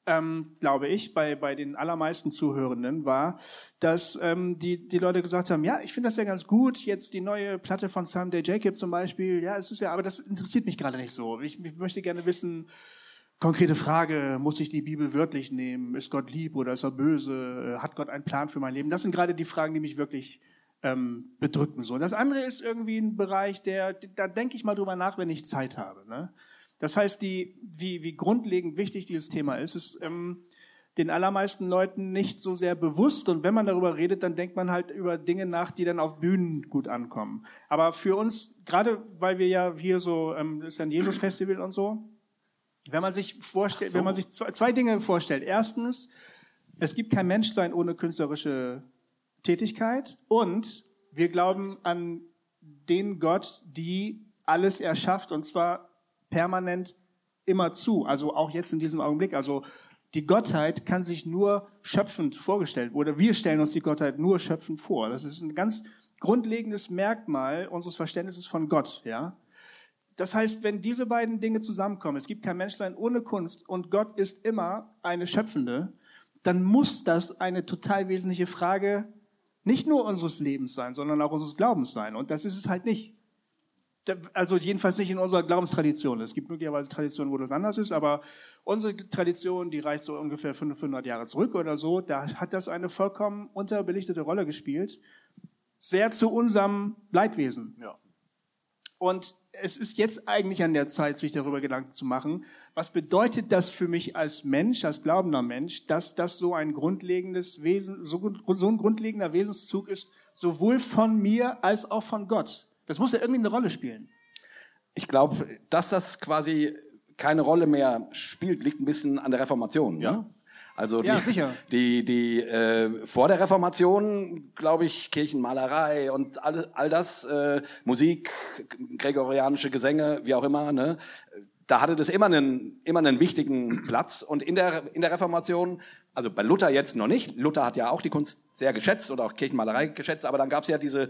ähm, glaube ich, bei, bei den allermeisten Zuhörenden war, dass ähm, die, die Leute gesagt haben, ja, ich finde das ja ganz gut, jetzt die neue Platte von Sam Day Jacob zum Beispiel, ja, es ist ja, aber das interessiert mich gerade nicht so. Ich, ich möchte gerne wissen, konkrete Frage, muss ich die Bibel wörtlich nehmen? Ist Gott lieb oder ist er böse? Hat Gott einen Plan für mein Leben? Das sind gerade die Fragen, die mich wirklich ähm, bedrücken. So. Das andere ist irgendwie ein Bereich, der, da denke ich mal drüber nach, wenn ich Zeit habe. Ne? Das heißt, die, wie, wie grundlegend wichtig dieses Thema ist, ist ähm, den allermeisten Leuten nicht so sehr bewusst. Und wenn man darüber redet, dann denkt man halt über Dinge nach, die dann auf Bühnen gut ankommen. Aber für uns, gerade weil wir ja hier so, ähm, das ist ja ein Jesus-Festival und so, wenn man sich vorstellt, so. wenn man sich zwei, zwei Dinge vorstellt. Erstens, es gibt kein Menschsein ohne künstlerische Tätigkeit und wir glauben an den Gott, die alles erschafft und zwar permanent immer zu, also auch jetzt in diesem Augenblick. Also die Gottheit kann sich nur schöpfend vorgestellt oder wir stellen uns die Gottheit nur schöpfend vor. Das ist ein ganz grundlegendes Merkmal unseres Verständnisses von Gott, ja. Das heißt, wenn diese beiden Dinge zusammenkommen, es gibt kein Menschsein ohne Kunst und Gott ist immer eine Schöpfende, dann muss das eine total wesentliche Frage nicht nur unseres Lebens sein, sondern auch unseres Glaubens sein. Und das ist es halt nicht also jedenfalls nicht in unserer Glaubenstradition. Es gibt möglicherweise Traditionen, wo das anders ist, aber unsere Tradition, die reicht so ungefähr 500 Jahre zurück oder so, da hat das eine vollkommen unterbelichtete Rolle gespielt. Sehr zu unserem Leidwesen. Ja. Und es ist jetzt eigentlich an der Zeit, sich darüber Gedanken zu machen, was bedeutet das für mich als Mensch, als glaubender Mensch, dass das so ein grundlegendes Wesen, so, so ein grundlegender Wesenszug ist, sowohl von mir als auch von Gott. Das muss ja irgendwie eine Rolle spielen. Ich glaube, dass das quasi keine Rolle mehr spielt, liegt ein bisschen an der Reformation. Ja. Also die, ja, die, die äh, vor der Reformation, glaube ich, Kirchenmalerei und all, all das, äh, Musik, gregorianische Gesänge, wie auch immer, ne, da hatte das immer einen, immer einen wichtigen Platz. Und in der, in der Reformation, also bei Luther jetzt noch nicht, Luther hat ja auch die Kunst sehr geschätzt oder auch Kirchenmalerei geschätzt, aber dann gab es ja diese,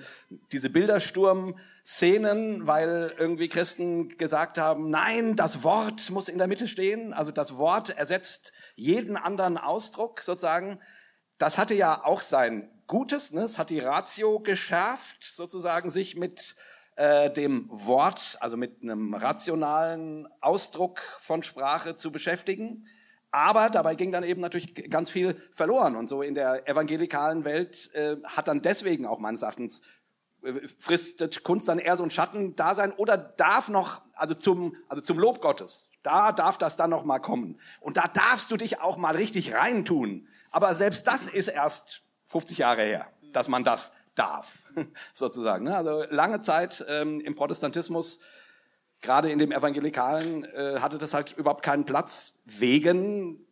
diese Bildersturm-Szenen, weil irgendwie Christen gesagt haben, nein, das Wort muss in der Mitte stehen, also das Wort ersetzt jeden anderen Ausdruck sozusagen. Das hatte ja auch sein Gutes, ne? es hat die Ratio geschärft, sozusagen sich mit äh, dem Wort, also mit einem rationalen Ausdruck von Sprache zu beschäftigen. Aber dabei ging dann eben natürlich ganz viel verloren. Und so in der evangelikalen Welt äh, hat dann deswegen auch meines Erachtens fristet Kunst dann eher so ein Schattendasein oder darf noch, also zum, also zum Lob Gottes, da darf das dann noch mal kommen. Und da darfst du dich auch mal richtig reintun. Aber selbst das ist erst 50 Jahre her, dass man das darf, sozusagen. Ne? Also lange Zeit ähm, im Protestantismus, gerade in dem Evangelikalen, äh, hatte das halt überhaupt keinen Platz wegen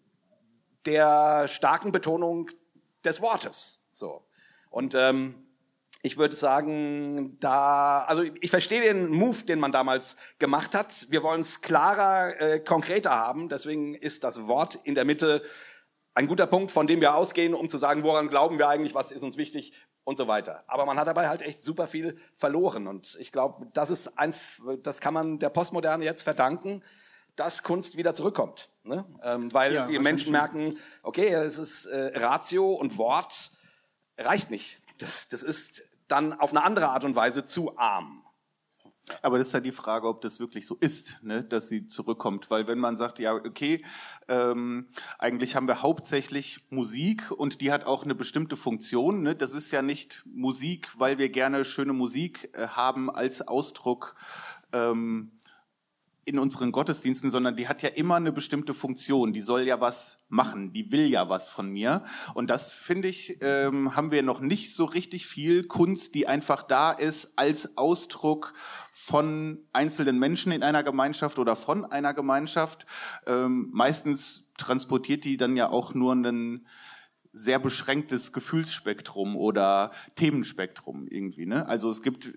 der starken Betonung des Wortes. So. Und ähm, ich würde sagen, da, also ich verstehe den Move, den man damals gemacht hat. Wir wollen es klarer, äh, konkreter haben. Deswegen ist das Wort in der Mitte ein guter Punkt, von dem wir ausgehen, um zu sagen, woran glauben wir eigentlich, was ist uns wichtig, und so weiter. Aber man hat dabei halt echt super viel verloren. Und ich glaube, das ist ein, das kann man der Postmoderne jetzt verdanken, dass Kunst wieder zurückkommt. Ne? Ähm, weil ja, die Menschen merken, okay, es ist äh, Ratio und Wort reicht nicht. Das, das ist dann auf eine andere Art und Weise zu arm. Aber das ist ja die Frage, ob das wirklich so ist, ne, dass sie zurückkommt. Weil wenn man sagt, ja, okay, ähm, eigentlich haben wir hauptsächlich Musik und die hat auch eine bestimmte Funktion. Ne? Das ist ja nicht Musik, weil wir gerne schöne Musik äh, haben als Ausdruck ähm, in unseren Gottesdiensten, sondern die hat ja immer eine bestimmte Funktion. Die soll ja was machen, die will ja was von mir. Und das finde ich, ähm, haben wir noch nicht so richtig viel Kunst, die einfach da ist als Ausdruck von einzelnen Menschen in einer Gemeinschaft oder von einer Gemeinschaft. Ähm, meistens transportiert die dann ja auch nur einen sehr beschränktes Gefühlsspektrum oder Themenspektrum irgendwie. Ne? Also es gibt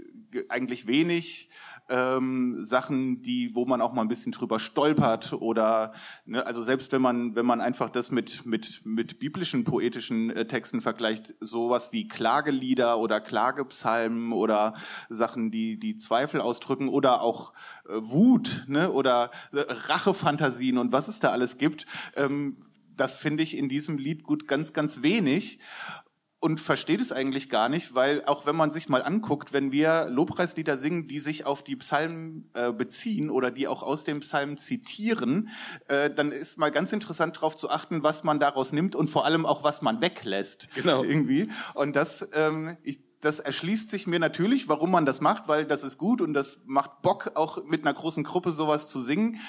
eigentlich wenig ähm, Sachen, die, wo man auch mal ein bisschen drüber stolpert oder, ne, also selbst wenn man, wenn man einfach das mit mit mit biblischen poetischen äh, Texten vergleicht, sowas wie Klagelieder oder Klagepsalmen oder Sachen, die die Zweifel ausdrücken oder auch äh, Wut, ne, oder äh, Rachefantasien und was es da alles gibt. Ähm, das finde ich in diesem Lied gut ganz, ganz wenig und versteht es eigentlich gar nicht, weil auch wenn man sich mal anguckt, wenn wir Lobpreislieder singen, die sich auf die Psalmen äh, beziehen oder die auch aus dem Psalm zitieren, äh, dann ist mal ganz interessant darauf zu achten, was man daraus nimmt und vor allem auch, was man weglässt. Genau. Irgendwie. Und das, ähm, ich, das erschließt sich mir natürlich, warum man das macht, weil das ist gut und das macht Bock, auch mit einer großen Gruppe sowas zu singen.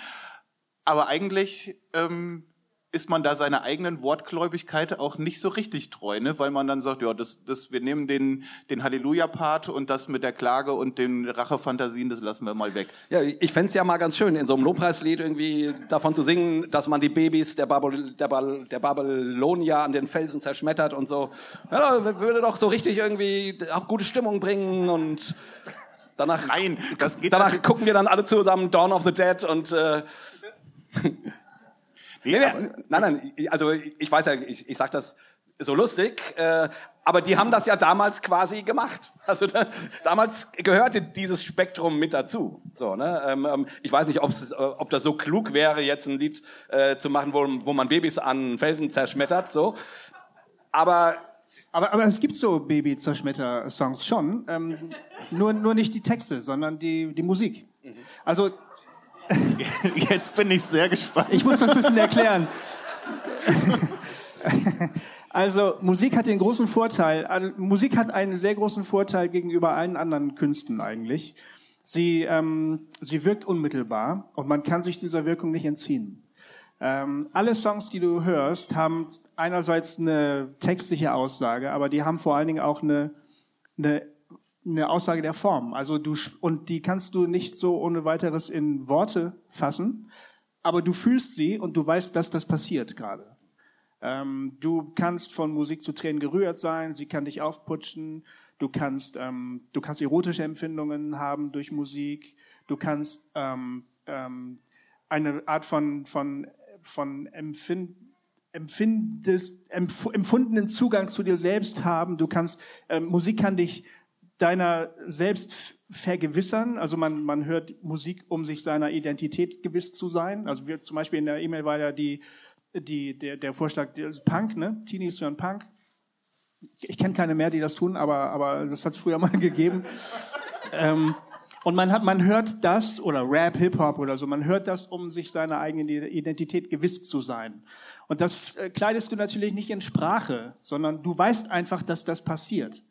Aber eigentlich ähm, ist man da seiner eigenen Wortgläubigkeit auch nicht so richtig treu, ne? weil man dann sagt, ja, das, das, wir nehmen den, den Halleluja-Part und das mit der Klage und den Rachefantasien, das lassen wir mal weg. Ja, ich fände ja mal ganz schön, in so einem Lobpreislied irgendwie davon zu singen, dass man die Babys der, Babel, der, Babel, der Babylonier an den Felsen zerschmettert und so. Ja, würde doch so richtig irgendwie auch gute Stimmung bringen und danach, Nein, das geht danach gucken wir dann alle zusammen Dawn of the Dead und äh, Nee, nein, nein, also ich weiß ja, ich, ich sage das so lustig, äh, aber die haben das ja damals quasi gemacht. Also da, damals gehörte dieses Spektrum mit dazu. So, ne? Ähm, ähm ich weiß nicht, ob's, äh, ob das so klug wäre, jetzt ein Lied äh, zu machen, wo, wo man Babys an Felsen zerschmettert. So, aber aber, aber es gibt so Baby-Zerschmetter-Songs schon, ähm, nur, nur nicht die Texte, sondern die, die Musik. Also Jetzt bin ich sehr gespannt. Ich muss das ein bisschen erklären. Also Musik hat den großen Vorteil, Musik hat einen sehr großen Vorteil gegenüber allen anderen Künsten eigentlich. Sie, ähm, sie wirkt unmittelbar und man kann sich dieser Wirkung nicht entziehen. Ähm, alle Songs, die du hörst, haben einerseits eine textliche Aussage, aber die haben vor allen Dingen auch eine, eine eine Aussage der Form. Also du, und die kannst du nicht so ohne weiteres in Worte fassen, aber du fühlst sie und du weißt, dass das passiert gerade. Ähm, du kannst von Musik zu Tränen gerührt sein, sie kann dich aufputschen, du kannst, ähm, du kannst erotische Empfindungen haben durch Musik, du kannst ähm, ähm, eine Art von, von, von Empfind, empfindest, empf, empfundenen Zugang zu dir selbst haben. Du kannst, ähm, Musik kann dich deiner selbst vergewissern. Also man, man hört Musik, um sich seiner Identität gewiss zu sein. Also wir, zum Beispiel in der E-Mail war ja die, die, der, der Vorschlag, Punk, ne? Teenies hören Punk. Ich kenne keine mehr, die das tun, aber, aber das hat es früher mal gegeben. ähm, und man hat, man hört das, oder Rap, Hip-Hop oder so, man hört das, um sich seiner eigenen Identität gewiss zu sein. Und das äh, kleidest du natürlich nicht in Sprache, sondern du weißt einfach, dass das passiert.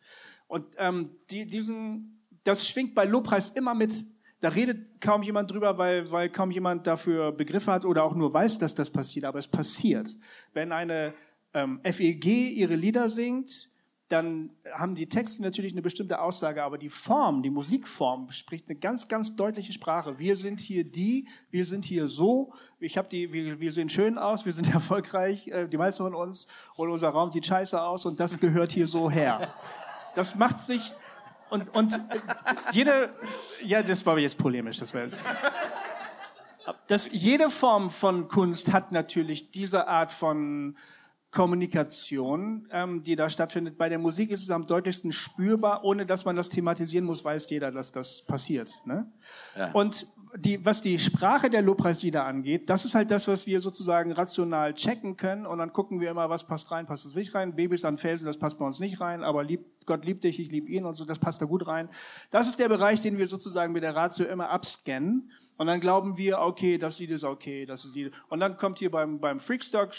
Und ähm, die, diesen, das schwingt bei Lobpreis immer mit. Da redet kaum jemand drüber, weil, weil kaum jemand dafür Begriffe hat oder auch nur weiß, dass das passiert. Aber es passiert. Wenn eine ähm, FEG ihre Lieder singt, dann haben die Texte natürlich eine bestimmte Aussage, aber die Form, die Musikform spricht eine ganz, ganz deutliche Sprache. Wir sind hier die, wir sind hier so, ich habe die, wir, wir sehen schön aus, wir sind erfolgreich, äh, die meisten von uns, und unser Raum sieht scheiße aus und das gehört hier so her. Das macht's nicht. Und, und jede, ja, das war jetzt polemisch, das wäre. Das, jede Form von Kunst hat natürlich diese Art von Kommunikation, ähm, die da stattfindet. Bei der Musik ist es am deutlichsten spürbar, ohne dass man das thematisieren muss, weiß jeder, dass das passiert. Ne? Ja. Und die, was die Sprache der Lobpreislieder angeht, das ist halt das, was wir sozusagen rational checken können und dann gucken wir immer, was passt rein, passt das nicht rein. Babys an Felsen, das passt bei uns nicht rein, aber lieb, Gott liebt dich, ich liebe ihn und so, das passt da gut rein. Das ist der Bereich, den wir sozusagen mit der Ratio immer abscannen und dann glauben wir, okay, das Lied ist okay, das ist Lied. Und dann kommt hier beim, beim Freakstock,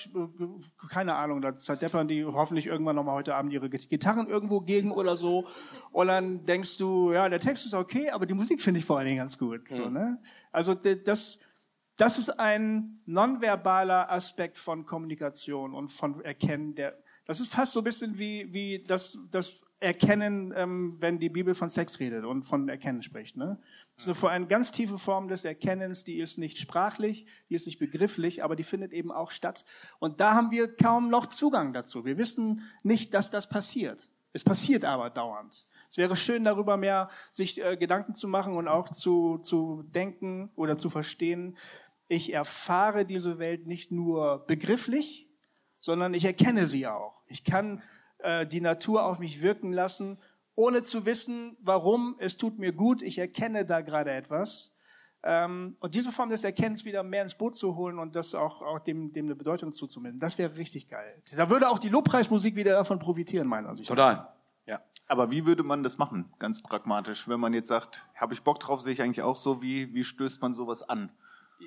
keine Ahnung, da zerdeppern die hoffentlich irgendwann nochmal heute Abend ihre Gitarren irgendwo gegen oder so. Und dann denkst du, ja, der Text ist okay, aber die Musik finde ich vor allen Dingen ganz gut. So, ne? Also das, das ist ein nonverbaler Aspekt von Kommunikation und von Erkennen der, das ist fast so ein bisschen wie, wie das, das Erkennen, ähm, wenn die Bibel von Sex redet und von Erkennen spricht. Ne? Das ist eine ganz tiefe Form des Erkennens, die ist nicht sprachlich, die ist nicht begrifflich, aber die findet eben auch statt. Und da haben wir kaum noch Zugang dazu. Wir wissen nicht, dass das passiert. Es passiert aber dauernd. Es wäre schön, darüber mehr sich äh, Gedanken zu machen und auch zu, zu denken oder zu verstehen. Ich erfahre diese Welt nicht nur begrifflich, sondern ich erkenne sie auch. Ich kann äh, die Natur auf mich wirken lassen, ohne zu wissen, warum. Es tut mir gut, ich erkenne da gerade etwas. Ähm, und diese Form des Erkennens wieder mehr ins Boot zu holen und das auch, auch dem, dem eine Bedeutung zuzumessen, das wäre richtig geil. Da würde auch die Lobpreismusik wieder davon profitieren, meiner Ansicht. Total. Ja. Aber wie würde man das machen, ganz pragmatisch? Wenn man jetzt sagt, habe ich Bock drauf, sehe ich eigentlich auch so, wie, wie stößt man sowas an?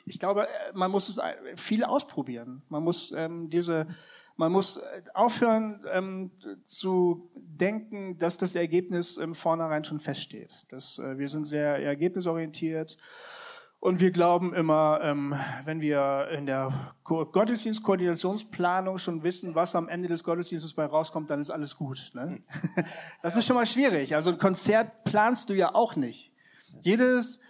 Ich glaube, äh, man muss es viel ausprobieren. Man muss ähm, diese, man muss äh, aufhören ähm, zu denken, dass das Ergebnis im Vornherein schon feststeht. Das, äh, wir sind sehr ergebnisorientiert und wir glauben immer, ähm, wenn wir in der Gottesdienstkoordinationsplanung schon wissen, was am Ende des Gottesdienstes bei rauskommt, dann ist alles gut. Ne? Das ist schon mal schwierig. Also ein Konzert planst du ja auch nicht. Jedes,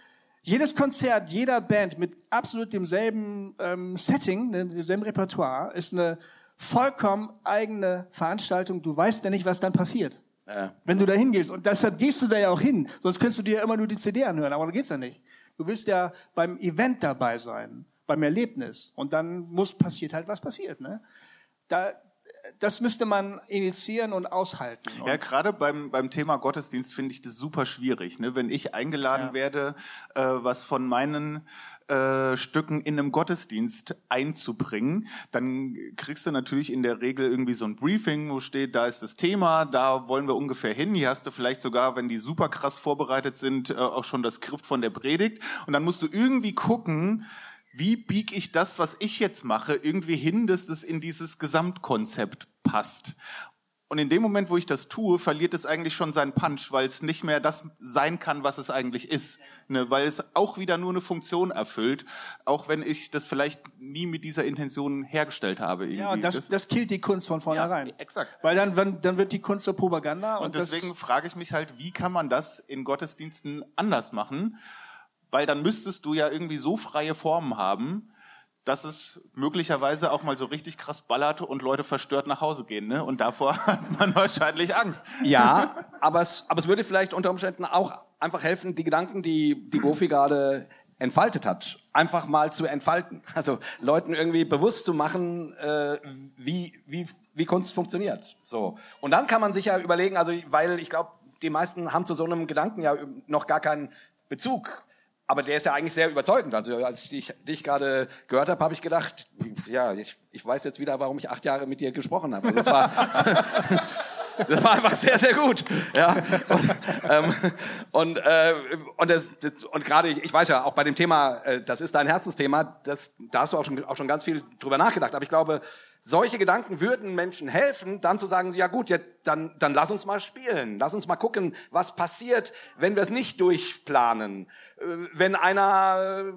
jedes Konzert jeder Band mit absolut demselben ähm, Setting, ne, demselben Repertoire, ist eine vollkommen eigene Veranstaltung. Du weißt ja nicht, was dann passiert. Ja. Wenn du da hingehst. Und deshalb gehst du da ja auch hin. Sonst könntest du dir ja immer nur die CD anhören. Aber da geht's ja nicht. Du willst ja beim Event dabei sein, beim Erlebnis. Und dann muss passiert halt, was passiert. Ne? Da, das müsste man initiieren und aushalten. Ja, gerade beim, beim Thema Gottesdienst finde ich das super schwierig. Ne? Wenn ich eingeladen ja. werde, äh, was von meinen äh, Stücken in einem Gottesdienst einzubringen, dann kriegst du natürlich in der Regel irgendwie so ein Briefing, wo steht, da ist das Thema, da wollen wir ungefähr hin. Hier hast du vielleicht sogar, wenn die super krass vorbereitet sind, äh, auch schon das Skript von der Predigt. Und dann musst du irgendwie gucken, wie biege ich das, was ich jetzt mache, irgendwie hin, dass das in dieses Gesamtkonzept passt. Und in dem Moment, wo ich das tue, verliert es eigentlich schon seinen Punch, weil es nicht mehr das sein kann, was es eigentlich ist. Ne? Weil es auch wieder nur eine Funktion erfüllt, auch wenn ich das vielleicht nie mit dieser Intention hergestellt habe. Irgendwie. Ja, und das, das, das killt die Kunst von vornherein. Ja, exakt. Weil dann, dann wird die Kunst zur Propaganda. Und, und deswegen frage ich mich halt, wie kann man das in Gottesdiensten anders machen? Weil dann müsstest du ja irgendwie so freie Formen haben, dass es möglicherweise auch mal so richtig krass ballert und Leute verstört nach Hause gehen. Ne? Und davor hat man wahrscheinlich Angst. Ja, aber es, aber es würde vielleicht unter Umständen auch einfach helfen, die Gedanken, die die Gofi gerade entfaltet hat, einfach mal zu entfalten. Also Leuten irgendwie bewusst zu machen, äh, wie, wie, wie Kunst funktioniert. So. Und dann kann man sich ja überlegen, also weil ich glaube, die meisten haben zu so einem Gedanken ja noch gar keinen Bezug aber der ist ja eigentlich sehr überzeugend. Also als ich dich, dich gerade gehört habe, habe ich gedacht, ja, ich, ich weiß jetzt wieder, warum ich acht Jahre mit dir gesprochen habe. Das war, das war einfach sehr, sehr gut. Ja, und, ähm, und, äh, und, das, das, und gerade, ich weiß ja, auch bei dem Thema, äh, das ist dein Herzensthema, das, da hast du auch schon, auch schon ganz viel drüber nachgedacht. Aber ich glaube, solche Gedanken würden Menschen helfen, dann zu sagen, ja gut, ja, dann, dann lass uns mal spielen. Lass uns mal gucken, was passiert, wenn wir es nicht durchplanen. Äh, wenn einer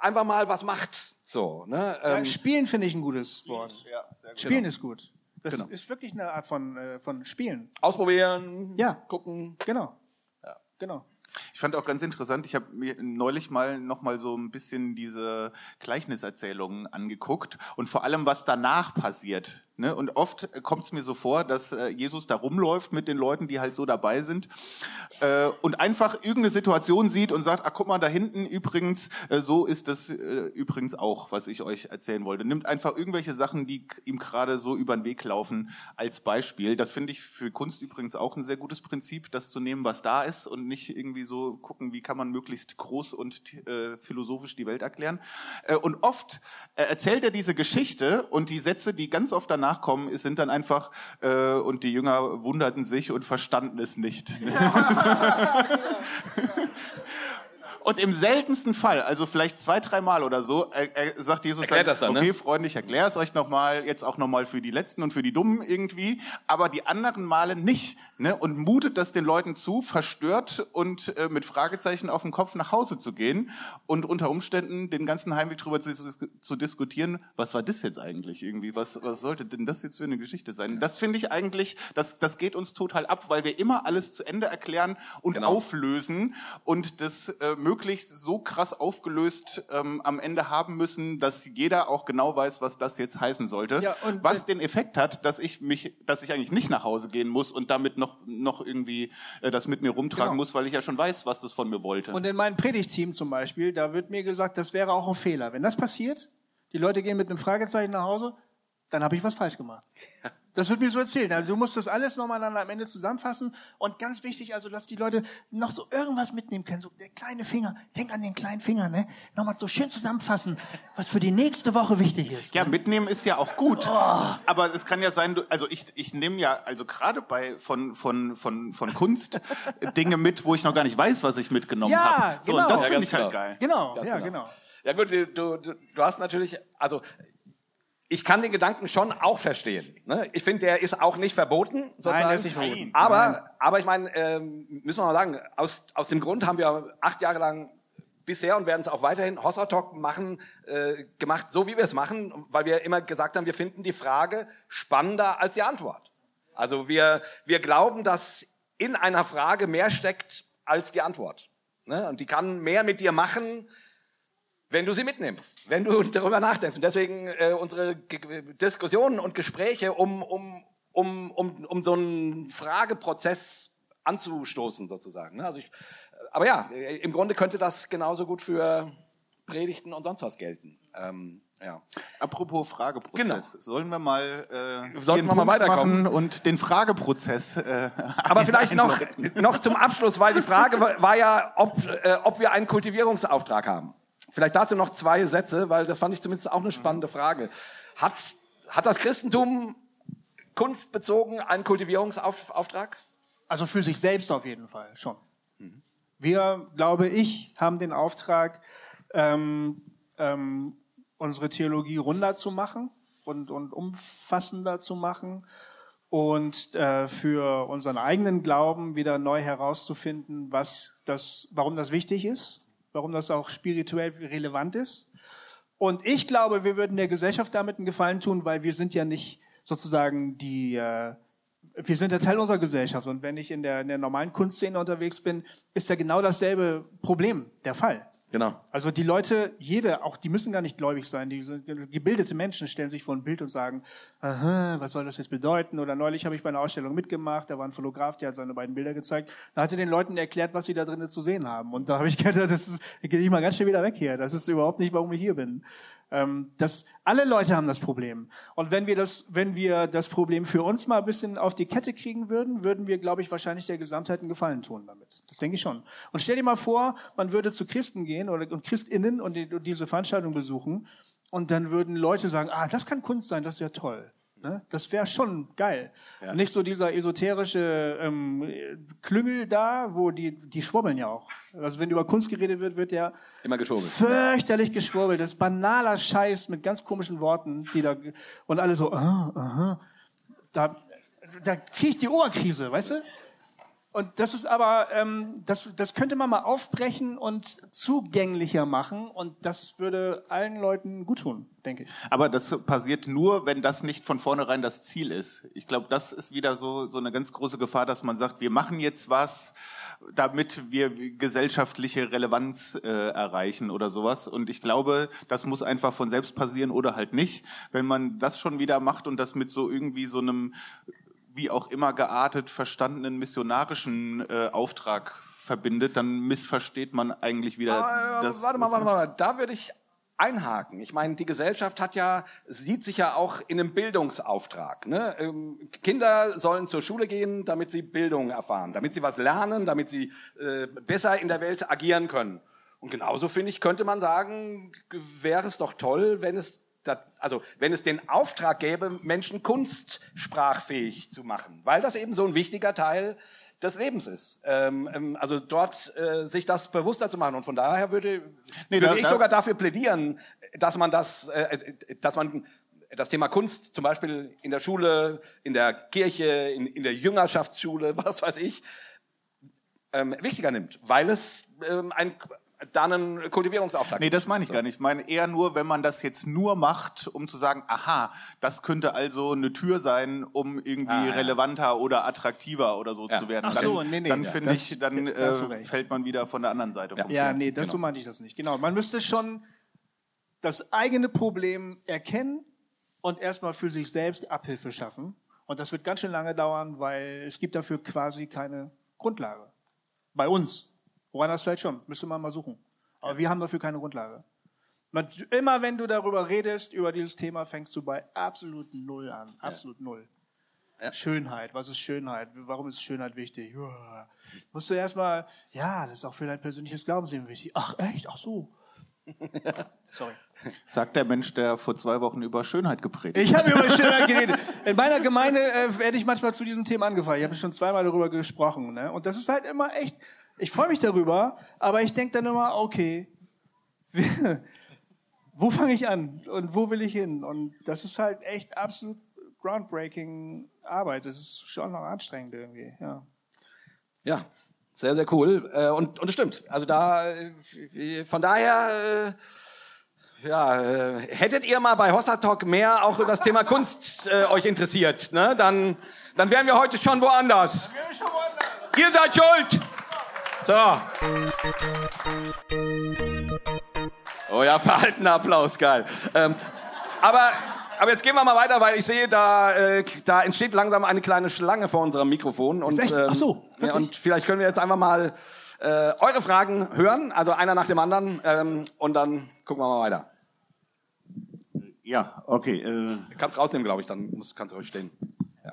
einfach mal was macht. So, ne? Ähm, Spielen finde ich ein gutes Wort. Ja, sehr gut. Spielen genau. ist gut. Das genau. ist wirklich eine Art von, äh, von Spielen. Ausprobieren, ja. gucken. Genau. Ja. Genau. Ich fand auch ganz interessant, ich habe mir neulich mal noch mal so ein bisschen diese Gleichniserzählungen angeguckt und vor allem, was danach passiert. Ne? Und oft kommt es mir so vor, dass äh, Jesus da rumläuft mit den Leuten, die halt so dabei sind äh, und einfach irgendeine Situation sieht und sagt, ah, guck mal, da hinten übrigens, äh, so ist das äh, übrigens auch, was ich euch erzählen wollte. Nimmt einfach irgendwelche Sachen, die ihm gerade so über den Weg laufen, als Beispiel. Das finde ich für Kunst übrigens auch ein sehr gutes Prinzip, das zu nehmen, was da ist und nicht irgendwie so gucken, wie kann man möglichst groß und äh, philosophisch die Welt erklären. Äh, und oft äh, erzählt er diese Geschichte und die Sätze, die ganz oft danach nachkommen, sind dann einfach, äh, und die Jünger wunderten sich und verstanden es nicht. Und im seltensten Fall, also vielleicht zwei, dreimal oder so, äh, äh, sagt Jesus dann, das dann, okay, ne? Freunde, ich erkläre es euch nochmal, jetzt auch nochmal für die Letzten und für die Dummen irgendwie, aber die anderen Male nicht ne, und mutet das den Leuten zu, verstört und äh, mit Fragezeichen auf dem Kopf nach Hause zu gehen und unter Umständen den ganzen Heimweg darüber zu, zu, diskutieren, was war das jetzt eigentlich irgendwie, was, was sollte denn das jetzt für eine Geschichte sein? Das finde ich eigentlich, das, das geht uns total ab, weil wir immer alles zu Ende erklären und genau. auflösen und das äh, möglichst so krass aufgelöst ähm, am Ende haben müssen, dass jeder auch genau weiß, was das jetzt heißen sollte, ja, was den Effekt hat, dass ich mich, dass ich eigentlich nicht nach Hause gehen muss und damit noch noch, noch irgendwie äh, das mit mir rumtragen genau. muss, weil ich ja schon weiß, was das von mir wollte. Und in meinem Predigtteam zum Beispiel, da wird mir gesagt, das wäre auch ein Fehler. Wenn das passiert, die Leute gehen mit einem Fragezeichen nach Hause, dann habe ich was falsch gemacht. Das wird mir so erzählt. Also du musst das alles nochmal dann am Ende zusammenfassen. Und ganz wichtig, also, dass die Leute noch so irgendwas mitnehmen können. So der kleine Finger. Denk an den kleinen Finger, ne? Nochmal so schön zusammenfassen, was für die nächste Woche wichtig ist. Ja, mitnehmen ist ja auch gut. Oh. Aber es kann ja sein, du, also ich, ich nehme ja, also gerade bei, von, von, von, von Kunst Dinge mit, wo ich noch gar nicht weiß, was ich mitgenommen Ja, habe. So, genau. und das Ja, finde ich halt genau. geil. Genau, Ganz ja, genau. genau. Ja gut, du, du, du du hast natürlich, also ich kann den Gedanken schon auch verstehen. Ne? Ich finde, der ist auch nicht verboten. Sozusagen. der ist nicht verboten. Aber, aber ich meine, ähm, müssen wir mal sagen, aus, aus dem Grund haben wir acht Jahre lang bisher und werden es auch weiterhin Hossa Talk machen, äh, gemacht, so wie wir es machen, weil wir immer gesagt haben, wir finden die Frage spannender als die Antwort. Also wir, wir glauben, dass in einer Frage mehr steckt als die Antwort. Ne? Und die kann mehr mit dir machen, wenn du sie mitnimmst, wenn du darüber nachdenkst. Und deswegen äh, unsere G Diskussionen und Gespräche, um, um, um, um, um so einen Frageprozess anzustoßen, sozusagen. Ne? Also ich, aber ja, äh, im Grunde könnte das genauso gut für Predigten und sonst was gelten. Ähm, ja. Apropos Frageprozess, Genau. sollen wir mal äh, Sollten wir mal weiterkommen? und den Frageprozess. Äh, Aber vielleicht noch, noch zum Abschluss, weil die Frage war war ja, ob, äh, ob wir einen Kultivierungsauftrag haben. Vielleicht dazu noch zwei Sätze, weil das fand ich zumindest auch eine spannende Frage. Hat, hat das Christentum kunstbezogen einen Kultivierungsauftrag? Also für sich selbst auf jeden Fall schon. Wir, glaube ich, haben den Auftrag, ähm, ähm, unsere Theologie runder zu machen und, und umfassender zu machen und äh, für unseren eigenen Glauben wieder neu herauszufinden, was das, warum das wichtig ist, warum das auch spirituell relevant ist. Und ich glaube, wir würden der Gesellschaft damit einen Gefallen tun, weil wir sind ja nicht sozusagen die, äh, wir sind ja Teil unserer Gesellschaft. Und wenn ich in der, in der normalen Kunstszene unterwegs bin, ist ja genau dasselbe Problem der Fall. Genau. Also die Leute, jede, auch die müssen gar nicht gläubig sein, die gebildete Menschen stellen sich vor ein Bild und sagen, aha, was soll das jetzt bedeuten? Oder neulich habe ich bei einer Ausstellung mitgemacht, da war ein Fotograf, der hat seine beiden Bilder gezeigt, da hat er den Leuten erklärt, was sie da drinnen zu sehen haben. Und da habe ich gedacht, das ist, gehe ich mal ganz schnell wieder weg hier. Das ist überhaupt nicht, warum ich hier bin. Ähm, das, alle Leute haben das Problem. Und wenn wir das, wenn wir das Problem für uns mal ein bisschen auf die Kette kriegen würden, würden wir, glaube ich, wahrscheinlich der Gesamtheit einen Gefallen tun damit. Das denke ich schon. Und stell dir mal vor, man würde zu Christen gehen oder und Christinnen und, die, und diese Veranstaltung besuchen und dann würden Leute sagen, ah, das kann Kunst sein, das ist ja toll. Ne? Das wäre schon geil. Ja. Nicht so dieser esoterische ähm, Klüngel da, wo die, die schwurbeln ja auch. Also wenn über Kunst geredet wird, wird ja Immer geschwurbelt. fürchterlich geschwurbelt. Das ist banaler Scheiß mit ganz komischen Worten, die da und alle so, ah, aha. Da, da kriege ich die Oberkrise, weißt du? Und das ist aber, ähm, das, das könnte man mal aufbrechen und zugänglicher machen und das würde allen Leuten gut tun, denke ich. Aber das passiert nur, wenn das nicht von vornherein das Ziel ist. Ich glaube, das ist wieder so, so eine ganz große Gefahr, dass man sagt, wir machen jetzt was, damit wir gesellschaftliche Relevanz äh, erreichen oder sowas. Und ich glaube, das muss einfach von selbst passieren oder halt nicht. Wenn man das schon wieder macht und das mit so irgendwie so einem wie auch immer geartet verstandenen missionarischen äh, Auftrag verbindet, dann missversteht man eigentlich wieder Aber, das. Ah, warte mal, warte mal, da würde ich einhaken. Ich meine, die Gesellschaft hat ja, sieht sich ja auch in einem Bildungsauftrag. Ne? Ähm, Kinder sollen zur Schule gehen, damit sie Bildung erfahren, damit sie was lernen, damit sie äh, besser in der Welt agieren können. Und genauso finde ich, könnte man sagen, wäre es doch toll, wenn es das, also wenn es den Auftrag gäbe, Menschen kunstsprachfähig zu machen, weil das eben so ein wichtiger Teil des Lebens ist. Ähm, ähm, also dort äh, sich das bewusster zu machen. Und von daher würde, Nee, würde da- ich da- sogar dafür plädieren, dass man das, äh, dass man das Thema Kunst zum Beispiel in der Schule, in der Kirche, in, in der Jüngerschaftsschule, was weiß ich, ähm, wichtiger nimmt, weil es ähm, ein, dann einen Kultivierungsauftrag Nee, das meine ich gar nicht. Ich meine eher nur, wenn man das jetzt nur macht, um zu sagen, aha, das könnte also eine Tür sein, um irgendwie Ah, ja. relevanter oder attraktiver oder so Ja. zu werden. Ach dann so, nee, nee, dann ja, finde ich, dann äh, fällt man wieder von der anderen Seite vom Ja, Pferd. nee, das so meinte ich das nicht. Genau. Man müsste schon das eigene Problem erkennen und erstmal für sich selbst Abhilfe schaffen. Und das wird ganz schön lange dauern, weil es gibt dafür quasi keine Grundlage. Bei uns. Woanders vielleicht schon. Müsste man mal suchen. Aber wir haben dafür keine Grundlage. Man, immer wenn du darüber redest, über dieses Thema, fängst du bei absolut Null an. Absolut Null. Ja. Schönheit, was ist Schönheit? Warum ist Schönheit wichtig? Ja. Musst du erstmal, ja, das ist auch für dein persönliches Glaubensleben wichtig. Ach, echt? Ach so. Sorry. Sagt der Mensch, der vor zwei Wochen über Schönheit gepredigt hat. Ich habe über Schönheit geredet. In meiner Gemeinde äh, werde ich manchmal zu diesem Thema angefallen. Ich habe schon zweimal darüber gesprochen. Ne? Und das ist halt immer echt, ich freue mich darüber, aber ich denke dann immer, okay, wo fange ich an und wo will ich hin? Und das ist halt echt absolut groundbreaking Arbeit. Das ist schon noch anstrengend irgendwie, ja. Ja, sehr, sehr cool. Äh, und, und es stimmt. Also da, äh, von daher, äh, ja, hättet ihr mal bei Hossa Talk mehr auch über das Thema Kunst äh, euch interessiert, ne? dann, dann wären wir heute schon woanders. Wir schon woanders. Ihr seid schuld. So. Oh ja, verhaltener Applaus, geil. Ähm, aber aber jetzt gehen wir mal weiter, weil ich sehe, da, äh, da entsteht langsam eine kleine Schlange vor unserem Mikrofon. Und, echt? Ach so, ja, und vielleicht können wir jetzt einfach mal äh, eure Fragen hören, also einer nach dem anderen, ähm, und dann gucken wir mal weiter. Ja, okay. Äh, kannst rausnehmen, glaube ich, dann musst, kannst du ruhig stehen. Ja.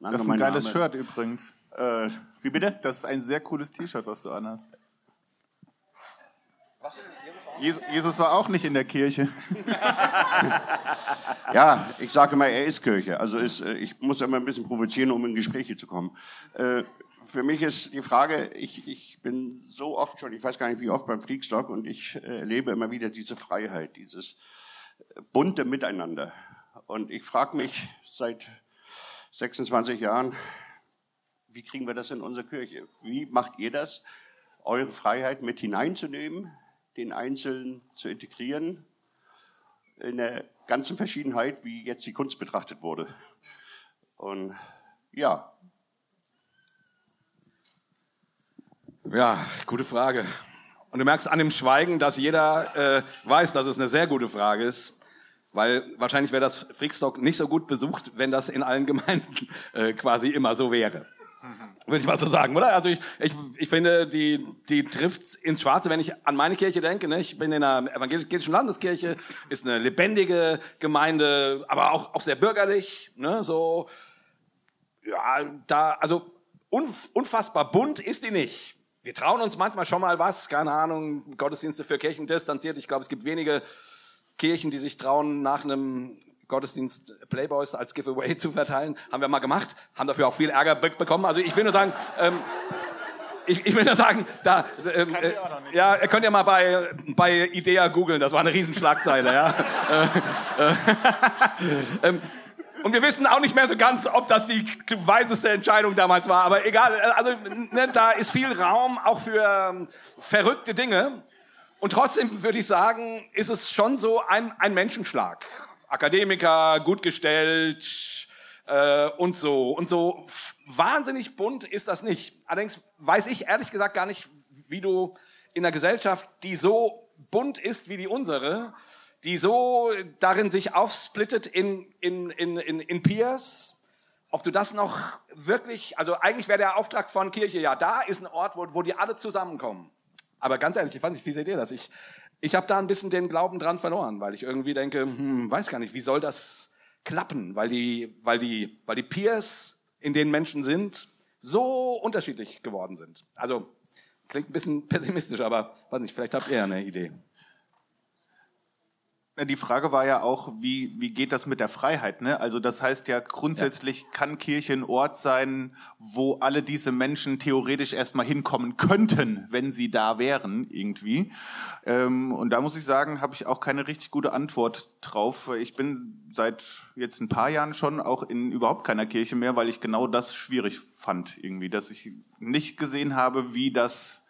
Das ist ein geiles Name. Shirt übrigens. Äh, wie bitte? Das ist ein sehr cooles T-Shirt, was du anhast. Jesus war auch nicht in der Kirche. ja, ich sage mal, er ist Kirche. Also ist, äh, ich muss immer ein bisschen provozieren, um in Gespräche zu kommen. Äh, für mich ist die Frage, ich, ich bin so oft schon, ich weiß gar nicht wie oft beim Freakstock und ich äh, erlebe immer wieder diese Freiheit, dieses bunte Miteinander. Und ich frage mich seit 26 Jahren, wie kriegen wir das in unsere Kirche? Wie macht ihr das, eure Freiheit mit hineinzunehmen den Einzelnen zu integrieren in der ganzen Verschiedenheit, wie jetzt die Kunst betrachtet wurde. Und ja. Ja, gute Frage. Und du merkst an dem Schweigen, dass jeder äh, weiß, dass es eine sehr gute Frage ist, weil wahrscheinlich wäre das Freakstock nicht so gut besucht, wenn das in allen Gemeinden äh, quasi immer so wäre. Würde ich mal so sagen, oder? Also ich, ich, ich finde, die, die trifft ins Schwarze, wenn ich an meine Kirche denke. Ne? Ich bin in einer evangelischen Landeskirche, ist eine lebendige Gemeinde, aber auch, auch sehr bürgerlich. Ne? So, ja, da, also unfassbar bunt ist die nicht. Wir trauen uns manchmal schon mal was, keine Ahnung, Gottesdienste für Kirchen distanziert. Ich glaube, es gibt wenige Kirchen, die sich trauen, nach einem Gottesdienst Playboys als Giveaway zu verteilen. Haben wir mal gemacht, haben dafür auch viel Ärger bekommen. Also ich will nur sagen, ähm, ich, ich will nur sagen, da, ähm, äh, ja, könnt ihr mal bei, bei Idea googeln, das war eine Riesenschlagzeile, ja. Äh, äh, ähm, und wir wissen auch nicht mehr so ganz, ob das die weiseste Entscheidung damals war, aber egal, also ne, da ist viel Raum auch für ähm, verrückte Dinge. Und trotzdem würde ich sagen, ist es schon so ein, ein Menschenschlag. Akademiker, gut gestellt äh, und so. Und so wahnsinnig bunt ist das nicht. Allerdings weiß ich ehrlich gesagt gar nicht, wie du in einer Gesellschaft, die so bunt ist wie die unsere, die so darin sich aufsplittet in, in, in, in, in Peers, ob du das noch wirklich, also eigentlich wäre der Auftrag von Kirche, ja, da ist ein Ort, wo, wo die alle zusammenkommen. Aber ganz ehrlich, ich weiß nicht, wie seht ihr das? Ich, ich habe da ein bisschen den Glauben dran verloren, weil ich irgendwie denke, hm, weiß gar nicht, wie soll das klappen, weil die, weil die, weil die Peers, in denen Menschen sind, so unterschiedlich geworden sind. Also klingt ein bisschen pessimistisch, aber weiß nicht, vielleicht habt ihr eine Idee. Die Frage war ja auch, wie, wie geht das mit der Freiheit? Ne? Also das heißt ja, grundsätzlich ja. kann Kirche ein Ort sein, wo alle diese Menschen theoretisch erstmal hinkommen könnten, wenn sie da wären irgendwie. Ähm, und da muss ich sagen, habe ich auch keine richtig gute Antwort drauf. Ich bin seit jetzt ein paar Jahren schon auch in überhaupt keiner Kirche mehr, weil ich genau das schwierig fand irgendwie, dass ich nicht gesehen habe, wie das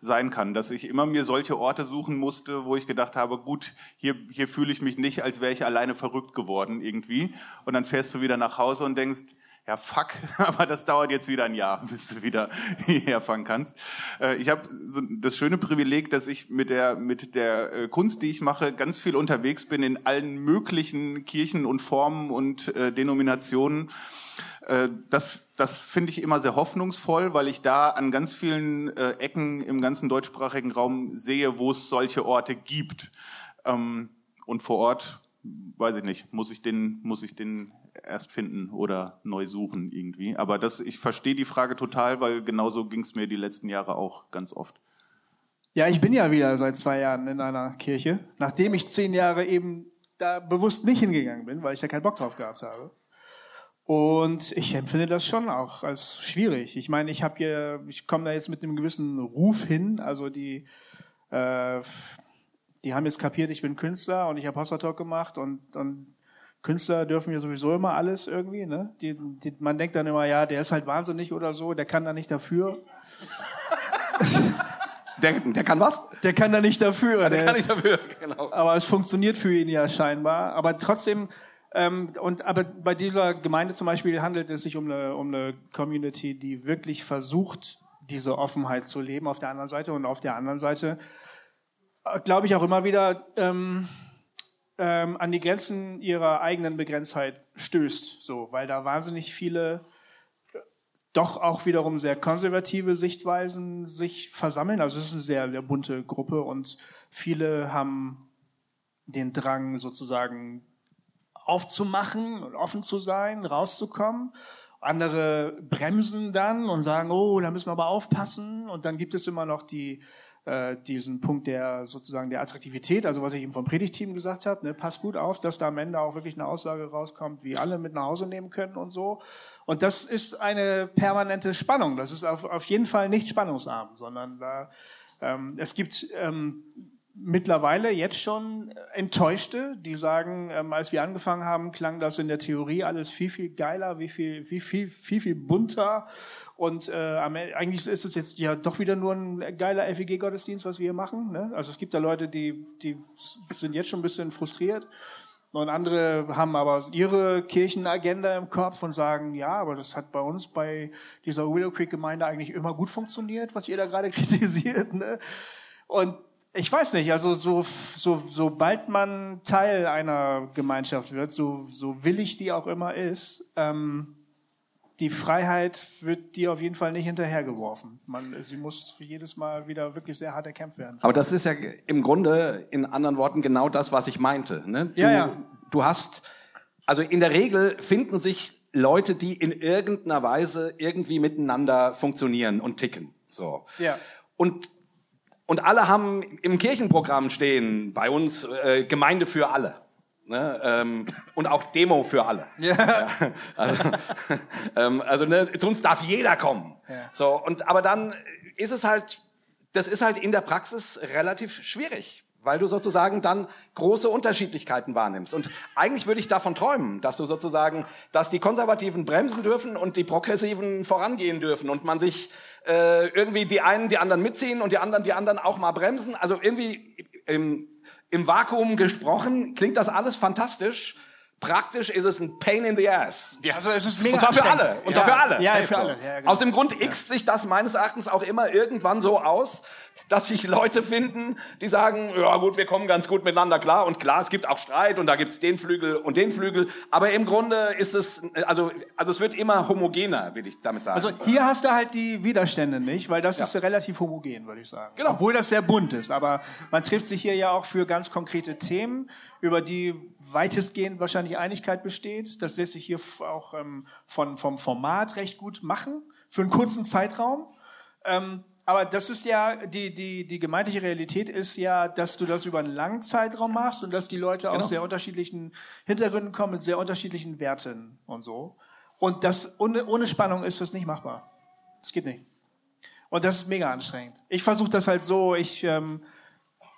sein kann, dass ich immer mir solche Orte suchen musste, wo ich gedacht habe, gut, hier, hier fühle ich mich nicht, als wäre ich alleine verrückt geworden irgendwie. Und dann fährst du wieder nach Hause und denkst, ja fuck, aber das dauert jetzt wieder ein Jahr, bis du wieder hierher fahren kannst. Äh, ich habe das schöne Privileg, dass ich mit der mit der äh, Kunst, die ich mache, ganz viel unterwegs bin in allen möglichen Kirchen und Formen und äh, Denominationen. Das das finde ich immer sehr hoffnungsvoll, weil ich da an ganz vielen Ecken im ganzen deutschsprachigen Raum sehe, wo es solche Orte gibt. Ähm, und vor Ort weiß ich nicht, muss ich den, muss ich den erst finden oder neu suchen irgendwie. Aber das, ich verstehe die Frage total, weil genauso ging es mir die letzten Jahre auch ganz oft. Ja, ich bin ja wieder seit zwei Jahren in einer Kirche, nachdem ich zehn Jahre eben da bewusst nicht hingegangen bin, weil ich da keinen Bock drauf gehabt habe. Und ich empfinde das schon auch als schwierig. Ich meine, ich habe hier, ich komme da jetzt mit einem gewissen Ruf hin. Also die, äh, die haben jetzt kapiert, ich bin Künstler und ich habe Hossa Talk gemacht und, und Künstler dürfen ja sowieso immer alles irgendwie. Ne? Die, die, man denkt dann immer, ja, der ist halt wahnsinnig oder so, der kann da nicht dafür. Der, der kann was? Der kann da nicht dafür. Der, der kann nicht dafür, genau. Aber es funktioniert für ihn ja scheinbar. Aber trotzdem, ähm, und aber bei dieser Gemeinde zum Beispiel handelt es sich um eine, um eine Community, die wirklich versucht, diese Offenheit zu leben auf der anderen Seite und auf der anderen Seite glaube ich auch immer wieder ähm, ähm, an die Grenzen ihrer eigenen Begrenztheit stößt, so, weil da wahnsinnig viele doch auch wiederum sehr konservative Sichtweisen sich versammeln. Also es ist eine sehr, sehr bunte Gruppe und viele haben den Drang sozusagen aufzumachen und offen zu sein, rauszukommen. Andere bremsen dann und sagen, oh, da müssen wir aber aufpassen. Und dann gibt es immer noch die äh, diesen Punkt der sozusagen der Attraktivität, also was ich eben vom Predigteam gesagt habe, ne, passt gut auf, dass da am Ende auch wirklich eine Aussage rauskommt, wie alle mit nach Hause nehmen können und so. Und das ist eine permanente Spannung. Das ist auf, auf jeden Fall nicht spannungsarm, sondern da, ähm, es gibt ähm, mittlerweile jetzt schon Enttäuschte, die sagen, ähm, als wir angefangen haben, klang das in der Theorie alles viel, viel geiler, wie viel, viel, viel, viel, viel bunter. Und äh, eigentlich ist es jetzt ja doch wieder nur ein geiler FEG-Gottesdienst, was wir hier machen. Ne? Also es gibt da Leute, die, die sind jetzt schon ein bisschen frustriert. Und andere haben aber ihre Kirchenagenda im Kopf und sagen, ja, aber das hat bei uns bei dieser Willow Creek Gemeinde eigentlich immer gut funktioniert, was ihr da gerade kritisiert. Ne? Und ich weiß nicht, also so, so, sobald man Teil einer Gemeinschaft wird, so, so willig die auch immer ist, ähm, die Freiheit wird dir auf jeden Fall nicht hinterhergeworfen. Man, sie muss für jedes Mal wieder wirklich sehr hart erkämpft werden. Aber das ist ja im Grunde in anderen Worten genau das, was ich meinte. Ne? Du, ja, ja. du hast, also in der Regel finden sich Leute, die in irgendeiner Weise irgendwie miteinander funktionieren und ticken. So. Ja. Und und alle haben im Kirchenprogramm stehen, bei uns äh, Gemeinde für alle. Ne, ähm, und auch Demo für alle. Ja. ja also, ähm, also ne, zu uns darf jeder kommen. Ja. So und aber dann ist es halt, das ist halt in der Praxis relativ schwierig weil du sozusagen dann große Unterschiedlichkeiten wahrnimmst. Und eigentlich würde ich davon träumen, dass du sozusagen, dass die Konservativen bremsen dürfen und die Progressiven vorangehen dürfen und man sich äh, irgendwie die einen die anderen mitziehen und die anderen die anderen auch mal bremsen. Also irgendwie im, im Vakuum gesprochen klingt das alles fantastisch. Praktisch ist es ein Pain in the Ass. Ja, also es ist mega und zwar für alle. Und zwar ja. für alle. Ja, für alle. Ja, genau. Aus dem Grund x sich das meines Erachtens auch immer irgendwann so aus, dass sich Leute finden, die sagen, ja gut, wir kommen ganz gut miteinander klar. Und klar, es gibt auch Streit und da gibt es den Flügel und den Flügel. Aber im Grunde ist es, also, also es wird immer homogener, will ich damit sagen. Also hier hast du halt die Widerstände nicht, weil das Ja. ist relativ homogen, würde ich sagen. Genau. Obwohl das sehr bunt ist. Aber man trifft sich hier ja auch für ganz konkrete Themen, über die weitestgehend wahrscheinlich Einigkeit besteht. Das lässt sich hier auch ähm, von, vom Format recht gut machen, für einen kurzen Zeitraum. Ähm, aber das ist ja, die, die, die gemeindliche Realität ist ja, dass du das über einen langen Zeitraum machst und dass die Leute Genau. aus sehr unterschiedlichen Hintergründen kommen, mit sehr unterschiedlichen Werten und so. Und das, ohne, ohne Spannung ist das nicht machbar. Das geht nicht. Und das ist mega anstrengend. Ich versuche das halt so, ich, ähm,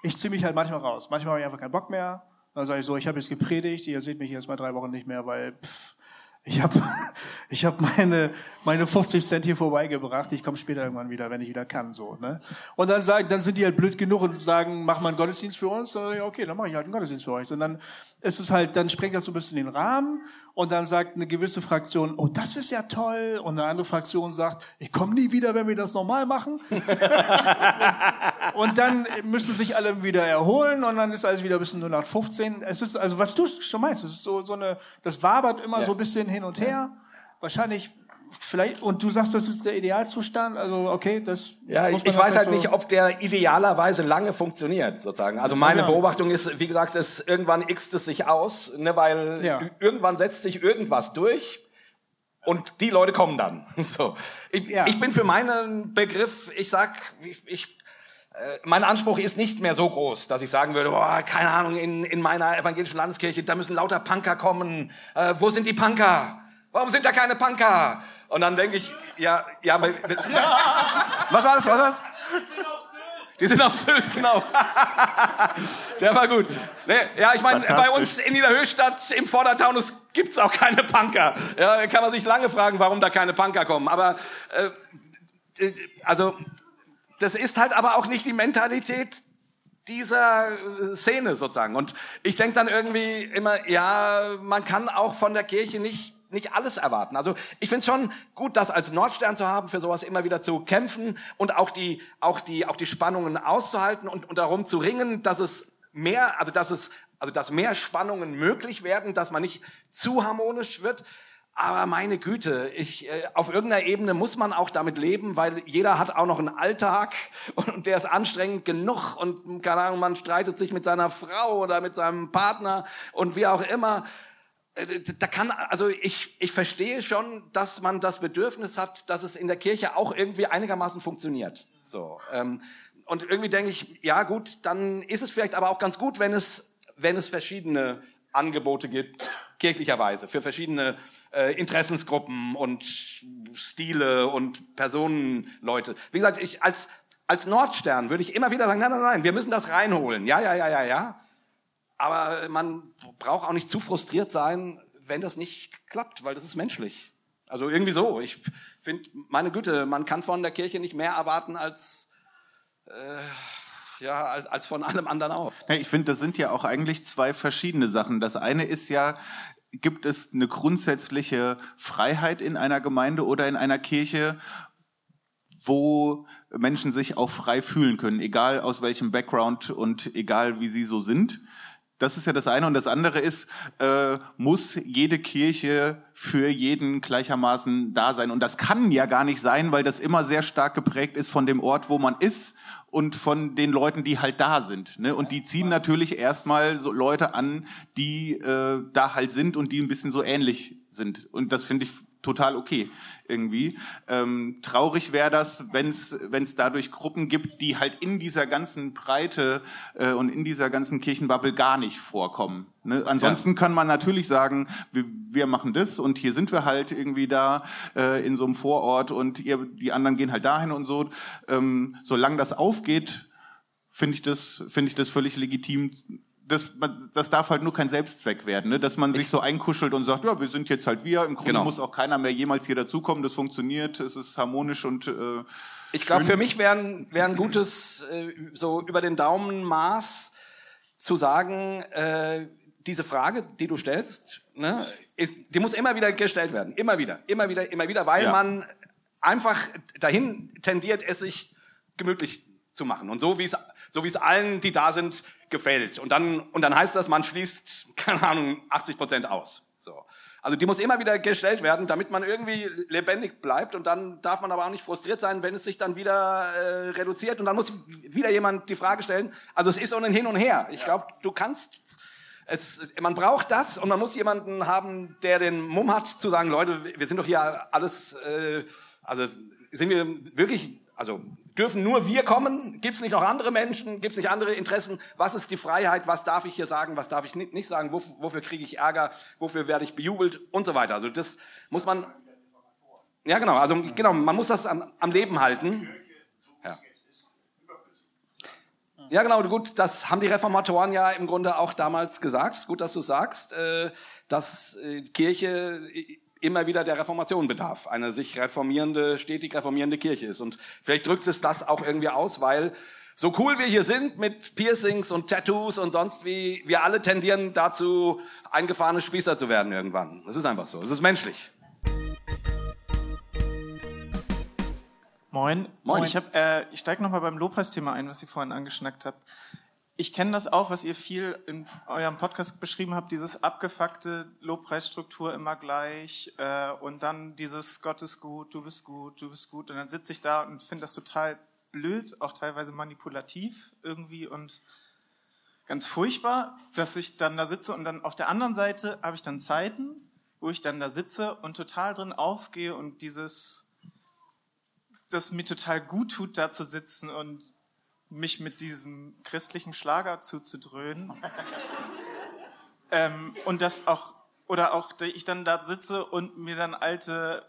ich ziehe mich halt manchmal raus. Manchmal habe ich einfach keinen Bock mehr. Dann sage ich so, ich habe jetzt gepredigt, ihr seht mich jetzt mal drei Wochen nicht mehr, weil pff, ich habe ich hab meine, meine 50 Cent hier vorbeigebracht. Ich komme später irgendwann wieder, wenn ich wieder kann. so. Ne? Und dann, sagen, dann sind die halt blöd genug und sagen, mach mal einen Gottesdienst für uns. Dann sage ich, okay, dann mache ich halt einen Gottesdienst für euch. Und dann ist es halt, dann sprengt das so ein bisschen den Rahmen und dann sagt eine gewisse Fraktion, oh, das ist ja toll. Und eine andere Fraktion sagt, ich komme nie wieder, wenn wir das normal machen. Und dann müssen sich alle wieder erholen und dann ist alles wieder ein bisschen 0815. Es ist, also was du schon meinst, es ist so, so eine, das wabert immer Ja. so ein bisschen hin und her. Wahrscheinlich vielleicht, und du sagst, das ist der Idealzustand, also okay, das. Ja, ich, ich weiß halt so nicht, ob der idealerweise lange funktioniert, sozusagen. Also meine. Beobachtung ist, wie gesagt, es irgendwann x es sich aus, ne, weil ja. irgendwann setzt sich irgendwas durch und die Leute kommen dann. So. Ich, ja. ich bin für meinen Begriff, ich sag, ich, ich äh, mein Anspruch ist nicht mehr so groß, dass ich sagen würde, oh, keine Ahnung, in, in meiner evangelischen Landeskirche, da müssen lauter Punker kommen. Äh, wo sind die Punker? Warum sind da keine Punker? Und dann denke ich, ja, ja, aber, was war das, was war das? Die sind auf Sylt, genau. Der war gut. Nee, ja, ich meine, bei uns in Niederhöchstadt im Vordertaunus gibt's auch keine Punker. Ja, kann man sich lange fragen, warum da keine Punker kommen. Aber äh, also das ist halt aber auch nicht die Mentalität dieser äh, Szene sozusagen. Und ich denke dann irgendwie immer, ja, man kann auch von der Kirche nicht nicht alles erwarten. Also ich finde es schon gut, das als Nordstern zu haben, für sowas immer wieder zu kämpfen und auch die, auch die, auch die Spannungen auszuhalten und, und darum zu ringen, dass es mehr, also dass es, also dass mehr Spannungen möglich werden, dass man nicht zu harmonisch wird. Aber meine Güte, ich, äh, auf irgendeiner Ebene muss man auch damit leben, weil jeder hat auch noch einen Alltag und der ist anstrengend genug und keine Ahnung, man streitet sich mit seiner Frau oder mit seinem Partner und wie auch immer. Äh, da kann, also ich, ich verstehe schon, dass man das Bedürfnis hat, dass es in der Kirche auch irgendwie einigermaßen funktioniert. So, ähm, und irgendwie denke ich, ja gut, dann ist es vielleicht aber auch ganz gut, wenn es, wenn es verschiedene Angebote gibt, kirchlicherweise, für verschiedene äh, Interessensgruppen und Stile und Personenleute. Wie gesagt, ich als, als Nordstern würde ich immer wieder sagen, nein, nein, nein, wir müssen das reinholen. Ja, ja, ja, ja, ja. Aber man braucht auch nicht zu frustriert sein, wenn das nicht klappt, weil das ist menschlich. Also irgendwie so. Ich finde, meine Güte, man kann von der Kirche nicht mehr erwarten als äh, ja, als von allem anderen auch. Ich finde, das sind ja auch eigentlich zwei verschiedene Sachen. Das eine ist ja, gibt es eine grundsätzliche Freiheit in einer Gemeinde oder in einer Kirche, wo Menschen sich auch frei fühlen können, egal aus welchem Background und egal wie sie so sind. Das ist ja das eine. Und das andere ist, äh, muss jede Kirche für jeden gleichermaßen da sein. Und das kann ja gar nicht sein, weil das immer sehr stark geprägt ist von dem Ort, wo man ist und von den Leuten, die halt da sind. Ne? Und die ziehen natürlich erstmal so Leute an, die äh, da halt sind und die ein bisschen so ähnlich sind. Und das finde ich total okay irgendwie. Ähm, traurig wäre das, wenn es dadurch Gruppen gibt, die halt in dieser ganzen Breite äh, und in dieser ganzen Kirchenbubble gar nicht vorkommen. Ne? Ansonsten ja. kann man natürlich sagen, wir, wir machen das und hier sind wir halt irgendwie da äh, in so einem Vorort und ihr, die anderen gehen halt dahin und so. Ähm, solange das aufgeht, finde ich das finde ich das völlig legitim das, das darf halt nur kein Selbstzweck werden, ne? dass man sich so einkuschelt und sagt, ja, wir sind jetzt halt wir, im Grunde genau. muss auch keiner mehr jemals hier dazukommen, das funktioniert, es ist harmonisch und äh, Ich glaube, für mich wäre ein, wär ein gutes, äh, so über den Daumen Maß zu sagen, äh, diese Frage, die du stellst, ne, ist, die muss immer wieder gestellt werden, immer wieder, immer wieder, immer wieder, weil ja. man einfach dahin tendiert, es sich gemütlich zu machen. Und so wie es, so wie es allen, die da sind, gefällt. Und dann, und dann heißt das, man schließt, keine Ahnung, 80 Prozent aus. So. Also die muss immer wieder gestellt werden, damit man irgendwie lebendig bleibt. Und dann darf man aber auch nicht frustriert sein, wenn es sich dann wieder äh, reduziert. Und dann muss wieder jemand die Frage stellen. Also es ist so ein Hin und Her. Ich glaube, du kannst es, man braucht das und man muss jemanden haben, der den Mumm hat, zu sagen, Leute, wir sind doch hier alles, äh, also sind wir wirklich, also Dürfen nur wir kommen? Gibt es nicht noch andere Menschen? Gibt es nicht andere Interessen? Was ist die Freiheit? Was darf ich hier sagen? Was darf ich nicht sagen? wofür kriege ich Ärger? Wofür werde ich bejubelt? Und so weiter. Also das muss man. Ja, genau. Also genau, man muss das am, am Leben halten. Ja. Ja, genau, gut, das haben die Reformatoren ja im Grunde auch damals gesagt. Ist gut, dass du sagst, äh, dass äh, Kirche immer wieder der Reformation bedarf, eine sich reformierende, stetig reformierende Kirche ist. Und vielleicht drückt es das auch irgendwie aus, weil so cool wir hier sind mit Piercings und Tattoos und sonst wie, wir alle tendieren dazu, eingefahrene Spießer zu werden irgendwann. Das ist einfach so. Es ist menschlich. Moin. Moin. Ich, hab, äh, ich steige nochmal beim Lobpreisthema ein, was ich vorhin angeschnackt habe. Ich kenne das auch, was ihr viel in eurem Podcast beschrieben habt, dieses abgefuckte Lobpreisstruktur immer gleich äh, und dann dieses Gott ist gut, du bist gut, du bist gut und dann sitze ich da und finde das total blöd, auch teilweise manipulativ irgendwie und ganz furchtbar, dass ich dann da sitze und dann auf der anderen Seite habe ich dann Zeiten, wo ich dann da sitze und total drin aufgehe und dieses, das mir total gut tut, da zu sitzen und mich mit diesem christlichen Schlager zuzudröhnen. ähm, und das auch, oder auch ich dann da sitze und mir dann alte,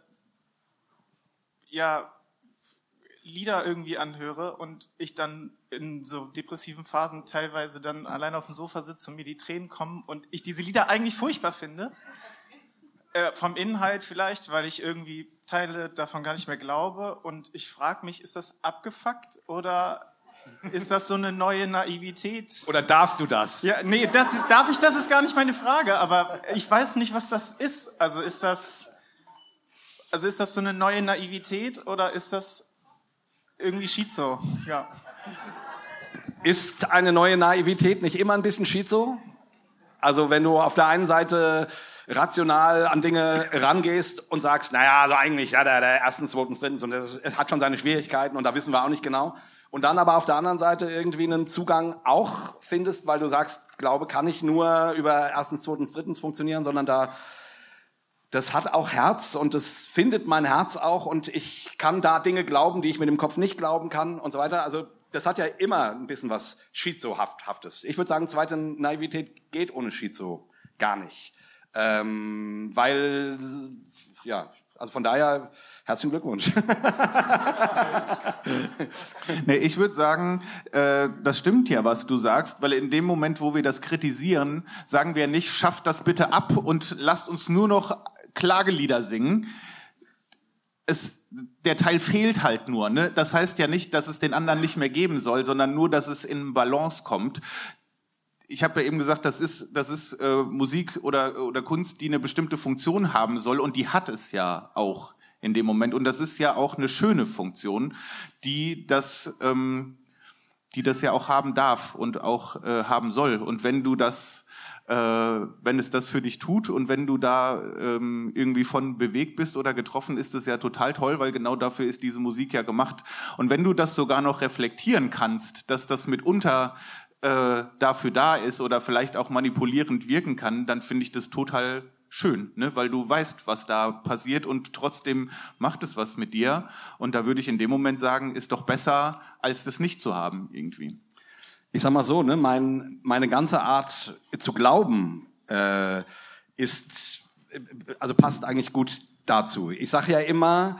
ja, Lieder irgendwie anhöre und ich dann in so depressiven Phasen teilweise dann allein auf dem Sofa sitze und mir die Tränen kommen und ich diese Lieder eigentlich furchtbar finde. Äh, vom Inhalt vielleicht, weil ich irgendwie Teile davon gar nicht mehr glaube und ich frage mich, ist das abgefuckt oder ist das so eine neue Naivität? Oder darfst du das? Ja, nee, das, darf ich, das ist gar nicht meine Frage, aber ich weiß nicht, was das ist. Also ist das, also ist das so eine neue Naivität oder ist das irgendwie Schizo? Ja. Ist eine neue Naivität nicht immer ein bisschen Schizo? Also wenn du auf der einen Seite rational an Dinge rangehst und sagst, naja, also eigentlich, ja, der, der erstens, zweitens, drittens und das hat schon seine Schwierigkeiten und da wissen wir auch nicht genau und dann aber auf der anderen Seite irgendwie einen Zugang auch findest, weil du sagst, Glaube kann nicht nur über erstens, zweitens, drittens funktionieren, sondern da das hat auch Herz und das findet mein Herz auch und ich kann da Dinge glauben, die ich mit dem Kopf nicht glauben kann und so weiter. Also das hat ja immer ein bisschen was Schizohaftes. Ich würde sagen, zweite Naivität geht ohne Schizo gar nicht. Ähm, weil, ja, also von daher Herzlichen Glückwunsch. nee, ich würde sagen, äh, das stimmt ja, was du sagst, weil in dem Moment, wo wir das kritisieren, sagen wir nicht, schafft das bitte ab und lasst uns nur noch Klagelieder singen. Es, der Teil fehlt halt nur. Ne? Das heißt ja nicht, dass es den anderen nicht mehr geben soll, sondern nur, dass es in Balance kommt ich habe ja eben gesagt, das ist, das ist äh, Musik oder, oder Kunst, die eine bestimmte Funktion haben soll und die hat es ja auch in dem Moment. Und das ist ja auch eine schöne Funktion, die das, ähm, die das ja auch haben darf und auch äh, haben soll. Und wenn du das, äh, wenn es das für dich tut und wenn du da ähm, irgendwie von bewegt bist oder getroffen, ist es ja total toll, weil genau dafür ist diese Musik ja gemacht. Und wenn du das sogar noch reflektieren kannst, dass das mitunter äh, dafür da ist oder vielleicht auch manipulierend wirken kann, dann finde ich das total schön, ne? weil du weißt, was da passiert und trotzdem macht es was mit dir. Und da würde ich in dem Moment sagen, ist doch besser, als das nicht zu haben irgendwie. Ich sag mal so, ne, mein, meine ganze Art zu glauben äh, ist, also passt eigentlich gut dazu. Ich sage ja immer,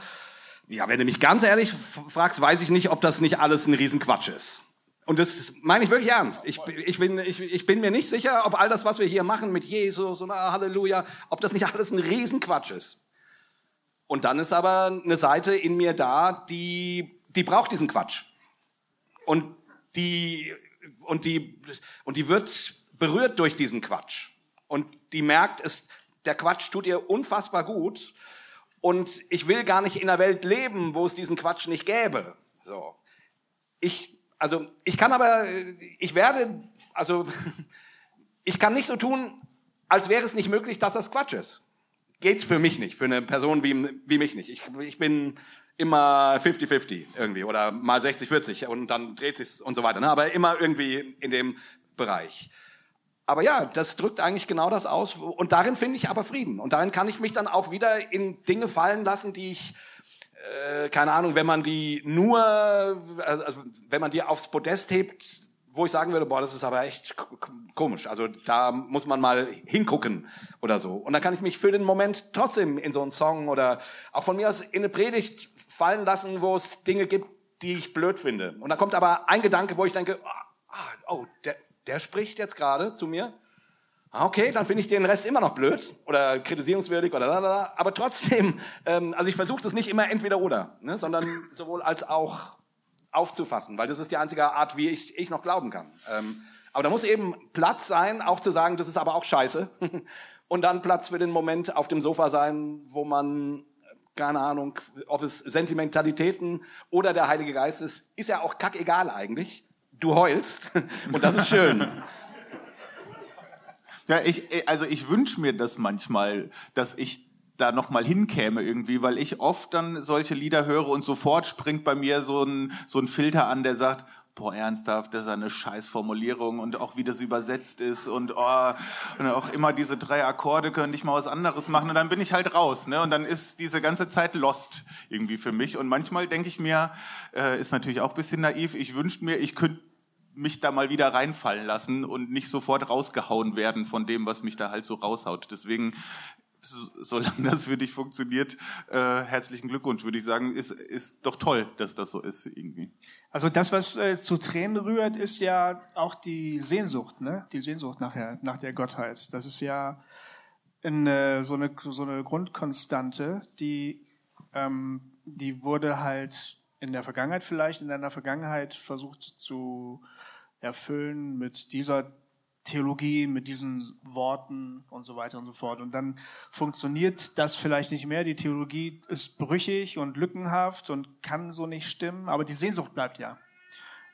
ja, wenn du mich ganz ehrlich fragst, weiß ich nicht, ob das nicht alles ein Riesenquatsch ist. Und das meine ich wirklich ernst. Ich, ich, bin, ich, ich bin mir nicht sicher, ob all das, was wir hier machen mit Jesus und ah, Halleluja, ob das nicht alles ein Riesenquatsch ist. Und dann ist aber eine Seite in mir da, die, die braucht diesen Quatsch. Und die, und die, und die wird berührt durch diesen Quatsch. Und die merkt, es, der Quatsch tut ihr unfassbar gut. Und ich will gar nicht in einer Welt leben, wo es diesen Quatsch nicht gäbe. So. Ich also ich kann aber, ich werde, also ich kann nicht so tun, als wäre es nicht möglich, dass das Quatsch ist. Geht für mich nicht, für eine Person wie, wie mich nicht. Ich, ich bin immer 50-50 irgendwie oder mal 60-40 und dann dreht sich und so weiter. Ne? Aber immer irgendwie in dem Bereich. Aber ja, das drückt eigentlich genau das aus. Und darin finde ich aber Frieden. Und darin kann ich mich dann auch wieder in Dinge fallen lassen, die ich äh, keine Ahnung, wenn man die nur, also wenn man die aufs Podest hebt, wo ich sagen würde, boah, das ist aber echt komisch. Also da muss man mal hingucken oder so. Und dann kann ich mich für den Moment trotzdem in so einen Song oder auch von mir aus in eine Predigt fallen lassen, wo es Dinge gibt, die ich blöd finde. Und dann kommt aber ein Gedanke, wo ich denke, ah, oh, der, der spricht jetzt gerade zu mir. Ah, okay, dann finde ich den Rest immer noch blöd oder kritisierungswürdig oder da, da, aber trotzdem, ähm, also ich versuche das nicht immer entweder oder, ne, sondern sowohl als auch aufzufassen, weil das ist die einzige Art, wie ich, ich noch glauben kann. Ähm, aber da muss eben Platz sein, auch zu sagen, das ist aber auch scheiße. Und dann Platz für den Moment auf dem Sofa sein, wo man, keine Ahnung, ob es Sentimentalitäten oder der Heilige Geist ist, ist ja auch kackegal eigentlich du heulst und das ist schön. Ja, ich, also ich wünsche mir das manchmal, dass ich da nochmal hinkäme irgendwie, weil ich oft dann solche Lieder höre und sofort springt bei mir so ein, so ein Filter an, der sagt, boah, ernsthaft, das ist eine Scheißformulierung und auch wie das übersetzt ist und, oh, und auch immer diese drei Akkorde können nicht mal was anderes machen und dann bin ich halt raus, ne? Und dann ist diese ganze Zeit lost irgendwie für mich und manchmal denke ich mir, äh, ist natürlich auch bisschen naiv, ich wünschte mir, ich könnte mich da mal wieder reinfallen lassen und nicht sofort rausgehauen werden von dem, was mich da halt so raushaut. Deswegen solange das für dich funktioniert, äh, herzlichen Glückwunsch, würde ich sagen, ist, ist doch toll, dass das so ist irgendwie. Also das, was äh, zu Tränen rührt, ist ja auch die Sehnsucht, ne? Die Sehnsucht nachher, nach der Gottheit. Das ist ja in, äh, so, eine, so eine Grundkonstante, die, ähm, die wurde halt in der Vergangenheit vielleicht, in deiner Vergangenheit versucht zu erfüllen mit dieser Theologie mit diesen Worten und so weiter und so fort. Und dann funktioniert das vielleicht nicht mehr. Die Theologie ist brüchig und lückenhaft und kann so nicht stimmen, aber die Sehnsucht bleibt ja.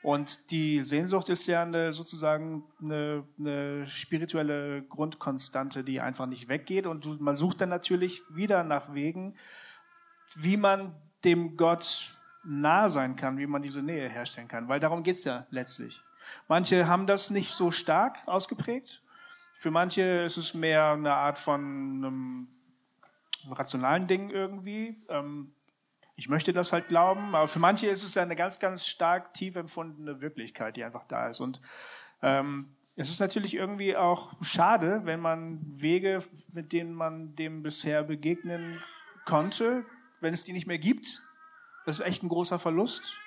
Und die Sehnsucht ist ja eine, sozusagen eine, eine spirituelle Grundkonstante, die einfach nicht weggeht. Und man sucht dann natürlich wieder nach Wegen, wie man dem Gott nah sein kann, wie man diese Nähe herstellen kann. Weil darum geht's ja letztlich. Manche haben das nicht so stark ausgeprägt. Für manche ist es mehr eine Art von einem rationalen Ding irgendwie. Ähm, ich möchte das halt glauben, aber für manche ist es ja eine ganz, ganz stark tief empfundene Wirklichkeit, die einfach da ist. Und ähm, es ist natürlich irgendwie auch schade, wenn man Wege, mit denen man dem bisher begegnen konnte, wenn es die nicht mehr gibt. Das ist echt ein großer Verlust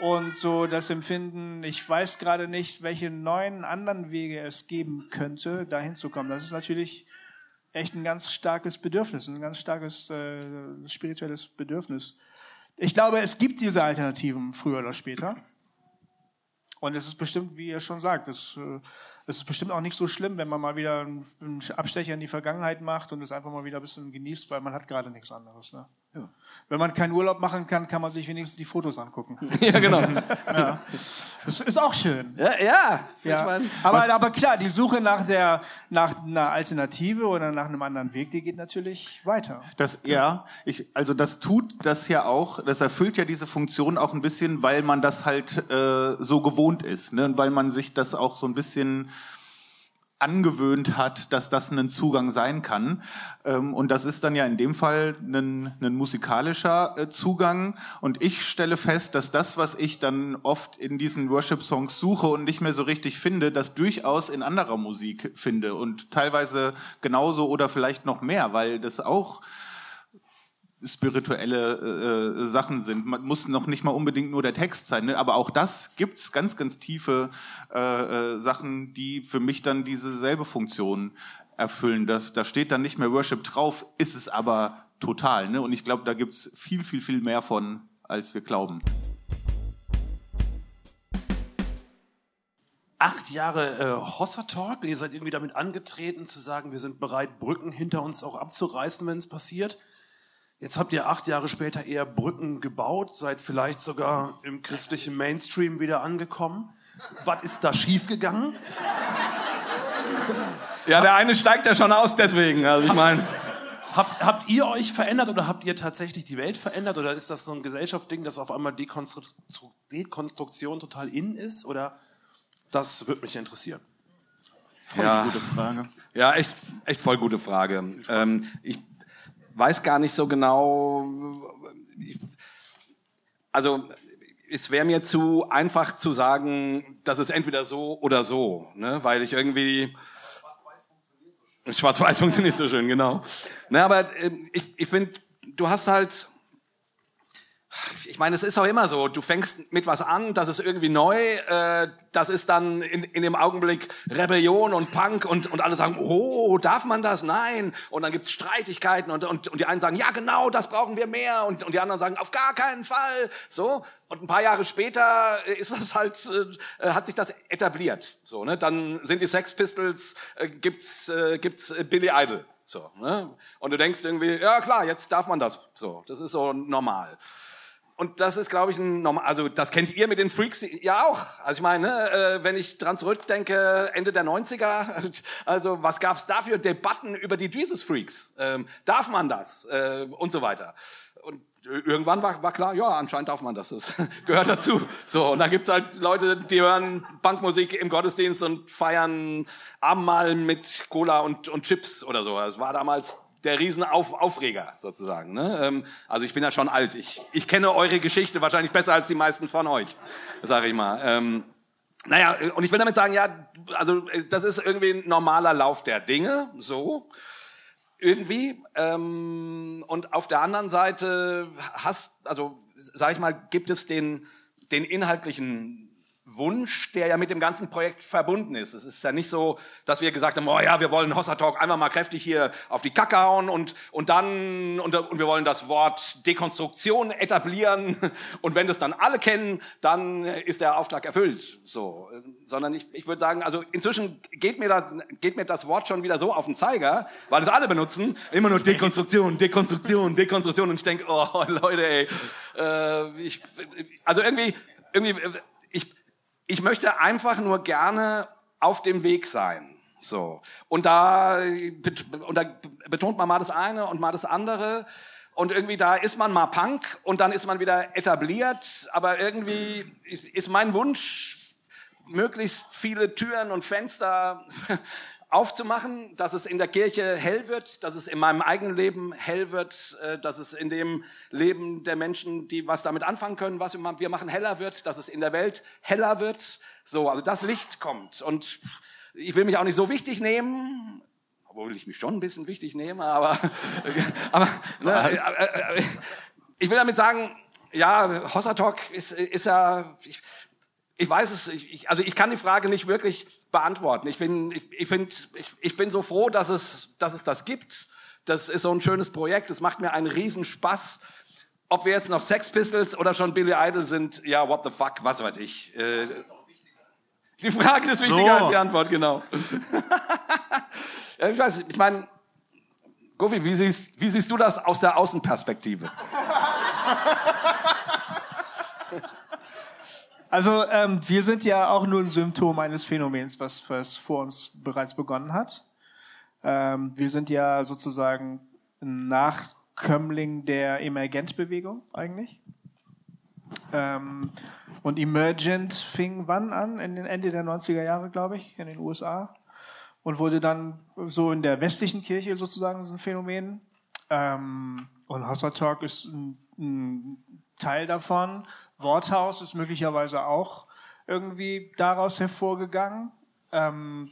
und so das Empfinden, ich weiß gerade nicht, welche neuen anderen Wege es geben könnte, dahin zu kommen. Das ist natürlich echt ein ganz starkes Bedürfnis, ein ganz starkes äh, spirituelles Bedürfnis. Ich glaube, es gibt diese Alternativen früher oder später. Und es ist bestimmt, wie ihr schon sagt, es, äh, es ist bestimmt auch nicht so schlimm, wenn man mal wieder einen Abstecher in die Vergangenheit macht und es einfach mal wieder ein bisschen genießt, weil man hat gerade nichts anderes. Ne? Ja. Wenn man keinen Urlaub machen kann, kann man sich wenigstens die Fotos angucken. ja, genau. ja. Das ist auch schön. Ja, ja. ja. Aber, aber klar, die Suche nach der, nach einer Alternative oder nach einem anderen Weg, die geht natürlich weiter. Das, ja, ich, also das tut das ja auch, das erfüllt ja diese Funktion auch ein bisschen, weil man das halt äh, so gewohnt ist, ne? weil man sich das auch so ein bisschen angewöhnt hat, dass das ein Zugang sein kann. Ähm, und das ist dann ja in dem Fall ein, ein musikalischer äh, Zugang. Und ich stelle fest, dass das, was ich dann oft in diesen Worship-Songs suche und nicht mehr so richtig finde, das durchaus in anderer Musik finde. Und teilweise genauso oder vielleicht noch mehr, weil das auch spirituelle äh, Sachen sind. Man muss noch nicht mal unbedingt nur der Text sein, ne? aber auch das gibt's ganz, ganz tiefe äh, äh, Sachen, die für mich dann dieselbe Funktion erfüllen. Das, da steht dann nicht mehr Worship drauf, ist es aber total. Ne? Und ich glaube, da gibt's viel, viel, viel mehr von, als wir glauben. acht Jahre äh, Hossa Talk. Ihr seid irgendwie damit angetreten zu sagen, wir sind bereit, Brücken hinter uns auch abzureißen, wenn es passiert. Jetzt habt ihr acht Jahre später eher Brücken gebaut, seid vielleicht sogar im christlichen Mainstream wieder angekommen. Was ist da schiefgegangen? Ja, der eine steigt ja schon aus deswegen. Also ich meine. Habt, habt ihr euch verändert oder habt ihr tatsächlich die Welt verändert oder ist das so ein Gesellschaftsding, dass auf einmal Dekonstruktion total in ist? Oder das würde mich interessieren. Voll ja. gute Frage. Ja, echt, echt voll gute Frage. Ähm, ich weiß gar nicht so genau. Also es wäre mir zu einfach zu sagen, das ist entweder so oder so, ne? weil ich irgendwie Schwarz-Weiß funktioniert so schön, genau. Ne, aber äh, ich, ich finde, du hast halt ich meine, es ist auch immer so, du fängst mit was an, das ist irgendwie neu, äh, das ist dann in, in dem Augenblick Rebellion und Punk und, und alle sagen, oh, darf man das? Nein. Und dann gibt's Streitigkeiten und, und, und die einen sagen, ja genau, das brauchen wir mehr und, und die anderen sagen, auf gar keinen Fall. So. Und ein paar Jahre später ist das halt, äh, hat sich das etabliert. So, ne? Dann sind die Sex Pistols, äh, gibt's, äh, gibt's Billy Idol. So, ne? Und du denkst irgendwie, ja klar, jetzt darf man das. So, das ist so normal. Und das ist, glaube ich, ein normal, also das kennt ihr mit den Freaks ja auch. Also ich meine, äh, wenn ich dran zurückdenke, Ende der 90er, also was gab's da für Debatten über die Jesus Freaks? Ähm, darf man das? Äh, und so weiter. Und irgendwann war, war klar, ja, anscheinend darf man das. Das gehört dazu. So, und dann gibt's halt Leute, die hören Bankmusik im Gottesdienst und feiern Abendmahl mit Cola und, und Chips oder so. Das war damals der Riesenaufreger sozusagen. Ne? Ähm, also ich bin ja schon alt. Ich, ich kenne eure Geschichte wahrscheinlich besser als die meisten von euch, sage ich mal. Ähm, naja, und ich will damit sagen, ja, also das ist irgendwie ein normaler Lauf der Dinge, so irgendwie. Ähm, und auf der anderen Seite hast, also sage ich mal, gibt es den den inhaltlichen Wunsch, der ja mit dem ganzen Projekt verbunden ist. Es ist ja nicht so, dass wir gesagt haben, oh ja, wir wollen Hossa Talk einfach mal kräftig hier auf die Kacke hauen und, und dann, und, und wir wollen das Wort Dekonstruktion etablieren und wenn das dann alle kennen, dann ist der Auftrag erfüllt. So, sondern ich, ich würde sagen, also inzwischen geht mir, da, geht mir das Wort schon wieder so auf den Zeiger, weil es alle benutzen, immer nur Dekonstruktion, Dekonstruktion, Dekonstruktion und ich denke, oh Leute, ey, äh, ich, also irgendwie, irgendwie, ich, ich möchte einfach nur gerne auf dem Weg sein. So. Und da, und da betont man mal das eine und mal das andere. Und irgendwie da ist man mal Punk und dann ist man wieder etabliert. Aber irgendwie ist mein Wunsch, möglichst viele Türen und Fenster aufzumachen, dass es in der Kirche hell wird, dass es in meinem eigenen Leben hell wird, äh, dass es in dem Leben der Menschen, die was damit anfangen können, was wir machen, heller wird, dass es in der Welt heller wird. So, also das Licht kommt. Und ich will mich auch nicht so wichtig nehmen, obwohl ich mich schon ein bisschen wichtig nehme, aber, aber ne, äh, äh, ich will damit sagen, ja, Hossa Talk ist, ist ja, ich, ich weiß es, ich, also ich kann die Frage nicht wirklich beantworten. Ich bin, ich, ich finde, ich, ich bin so froh, dass es, dass es das gibt. Das ist so ein schönes Projekt. Es macht mir einen Riesenspaß. Ob wir jetzt noch Sex Pistols oder schon Billy Idol sind, ja, what the fuck, was weiß ich. Äh, die Frage ist wichtiger so. als die Antwort, genau. ich weiß, ich meine, Gofi, wie siehst, wie siehst du das aus der Außenperspektive? Also ähm, wir sind ja auch nur ein Symptom eines Phänomens, was, was vor uns bereits begonnen hat. Ähm, wir sind ja sozusagen ein Nachkömmling der Emergent-Bewegung eigentlich. Ähm, und Emergent fing wann an? In den Ende der 90er Jahre, glaube ich, in den USA. Und wurde dann so in der westlichen Kirche sozusagen so ein Phänomen. Ähm, und Hossa Talk ist ein, ein Teil davon. Worthaus ist möglicherweise auch irgendwie daraus hervorgegangen. Ähm,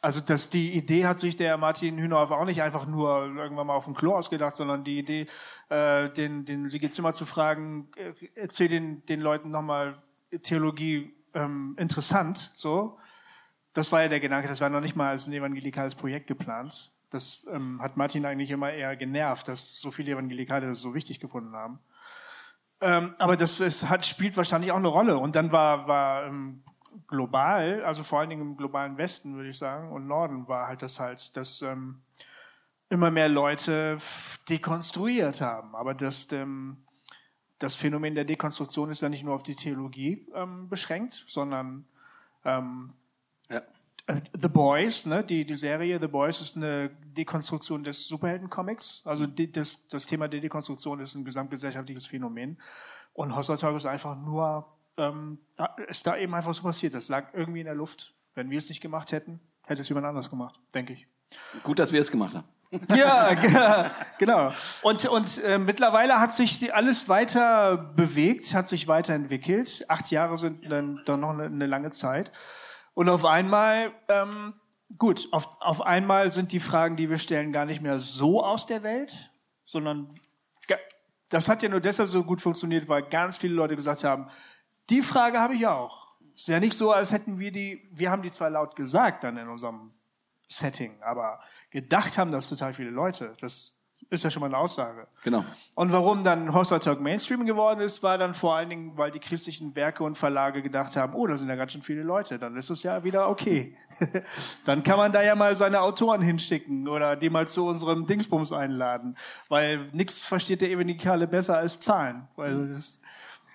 also dass die Idee hat sich der Martin Hühnerhoff auch nicht einfach nur irgendwann mal auf dem Klo ausgedacht, sondern die Idee, äh, den, den Sigi Zimmer zu fragen, äh, erzähl den, den Leuten nochmal Theologie ähm, interessant, so. Das war ja der Gedanke, das war noch nicht mal als ein evangelikales Projekt geplant. Das ähm, hat Martin eigentlich immer eher genervt, dass so viele Evangelikale das so wichtig gefunden haben. Ähm, aber das, das hat, spielt wahrscheinlich auch eine Rolle. Und dann war, war ähm, global, also vor allen Dingen im globalen Westen, würde ich sagen, und Norden war halt das halt, dass ähm, immer mehr Leute dekonstruiert haben. Aber das, ähm, das Phänomen der Dekonstruktion ist ja nicht nur auf die Theologie ähm, beschränkt, sondern ähm, ja. Äh, The Boys, ne, die, die Serie The Boys ist eine Dekonstruktion des Superhelden-Comics. Also die, das, das Thema der Dekonstruktion ist ein gesamtgesellschaftliches Phänomen. Und Hossertag ist einfach nur, ähm, ist da eben einfach so passiert. Das lag irgendwie in der Luft. Wenn wir es nicht gemacht hätten, hätte es jemand anders gemacht, denke ich. Gut, dass wir es gemacht haben. ja, genau. Und, und äh, mittlerweile hat sich alles weiter bewegt, hat sich weiterentwickelt. Acht Jahre sind dann, dann noch eine, eine lange Zeit. Und auf einmal, ähm, gut, auf, auf einmal sind die Fragen, die wir stellen, gar nicht mehr so aus der Welt, sondern das hat ja nur deshalb so gut funktioniert, weil ganz viele Leute gesagt haben, die Frage habe ich auch. Ist ja nicht so, als hätten wir die, wir haben die zwar laut gesagt dann in unserem Setting, aber gedacht haben das total viele Leute. Das Ist ja schon mal eine Aussage. Genau. Und warum dann Hossa Talk Mainstream geworden ist, war dann vor allen Dingen, weil die christlichen Werke und Verlage gedacht haben, oh, da sind ja ganz schön viele Leute, dann ist es ja wieder okay. dann kann man da ja mal seine Autoren hinschicken oder die mal zu unserem Dingsbums einladen, weil nichts versteht der Evangelikale besser als Zahlen. Weil es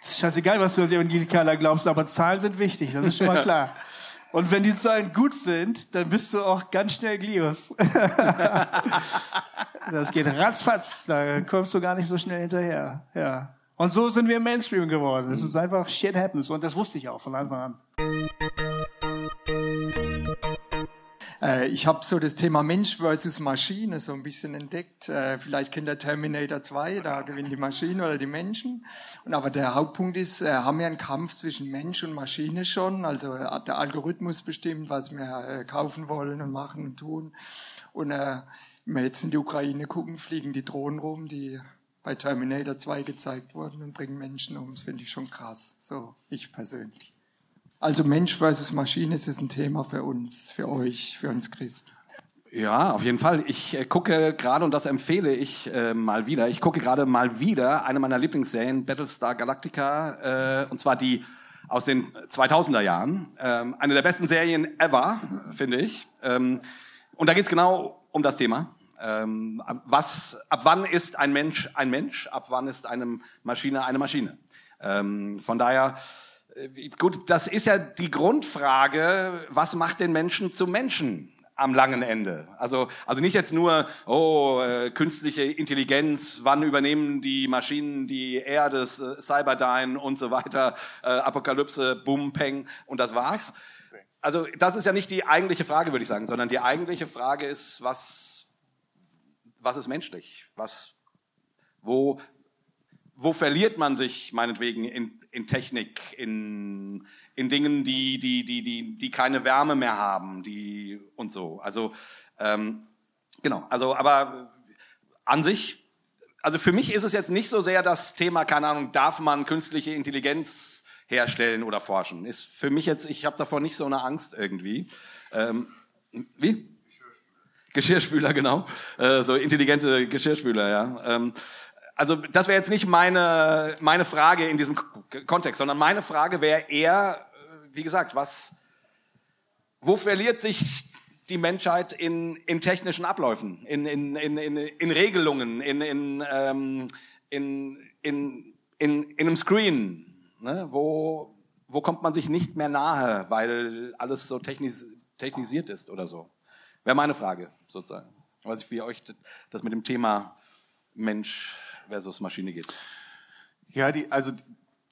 ist scheißegal, was du als Evangelikaler glaubst, aber Zahlen sind wichtig, das ist schon mal klar. Und wenn die Zahlen gut sind, dann bist du auch ganz schnell Glios. das geht ratzfatz, da kommst du gar nicht so schnell hinterher. Ja. Und so sind wir Mainstream geworden. Es ist einfach shit happens und das wusste ich auch von Anfang an. Äh, ich habe so das Thema Mensch versus Maschine so ein bisschen entdeckt. Äh, vielleicht kennt der Terminator 2, da gewinnen die Maschinen oder die Menschen. Und aber der Hauptpunkt ist, äh, haben wir einen Kampf zwischen Mensch und Maschine schon. Also der Algorithmus bestimmt, was wir kaufen wollen und machen und tun. Und wenn wir jetzt in die Ukraine gucken, fliegen die Drohnen rum, die bei Terminator 2 gezeigt wurden und bringen Menschen um. Das finde ich schon krass. So, ich persönlich. Also Mensch versus Maschine ist ein Thema für uns, für euch, für uns Christen. Ja, auf jeden Fall. Ich äh, gucke gerade, und das empfehle ich äh, mal wieder, ich gucke gerade mal wieder eine meiner Lieblingsserien, Battlestar Galactica, äh, und zwar die aus den 2000er Jahren. Ähm, eine der besten Serien ever, finde ich. Ähm, und da geht's genau um das Thema. Ähm, was, ab wann ist ein Mensch ein Mensch? Ab wann ist eine Maschine eine Maschine? Ähm, von daher gut, das ist ja die Grundfrage, was macht den Menschen zu Menschen am langen Ende? Also, also nicht jetzt nur, oh, äh, künstliche Intelligenz, wann übernehmen die Maschinen die Erde, äh, Cyberdyne und so weiter, äh, Apokalypse, Boom, Peng und das war's. Also das ist ja nicht die eigentliche Frage, würde ich sagen, sondern die eigentliche Frage ist, was, was ist menschlich? Was, wo, wo verliert man sich meinetwegen in, in Technik, in, in Dingen, die, die, die, die, die keine Wärme mehr haben, die und so. Also ähm, genau, also aber an sich, also für mich ist es jetzt nicht so sehr das Thema, keine Ahnung, darf man künstliche Intelligenz herstellen oder forschen. Ist für mich jetzt, ich habe davor nicht so eine Angst irgendwie. Ähm, wie? Geschirrspüler, genau. Äh, so intelligente Geschirrspüler, ja. Ähm, also das wäre jetzt nicht meine, meine Frage in diesem Kontext, sondern meine Frage wäre eher, äh, wie gesagt, was, wo verliert sich die Menschheit in, in technischen Abläufen, in, in, in, in, in Regelungen, in, in, ähm, in, in, in, in einem Screen? Ne? Wo, wo kommt man sich nicht mehr nahe, weil alles so technis, technisiert ist oder so? Wäre meine Frage sozusagen. Ich weiß nicht, wie euch das mit dem Thema Mensch versus Maschine geht. Ja, die, also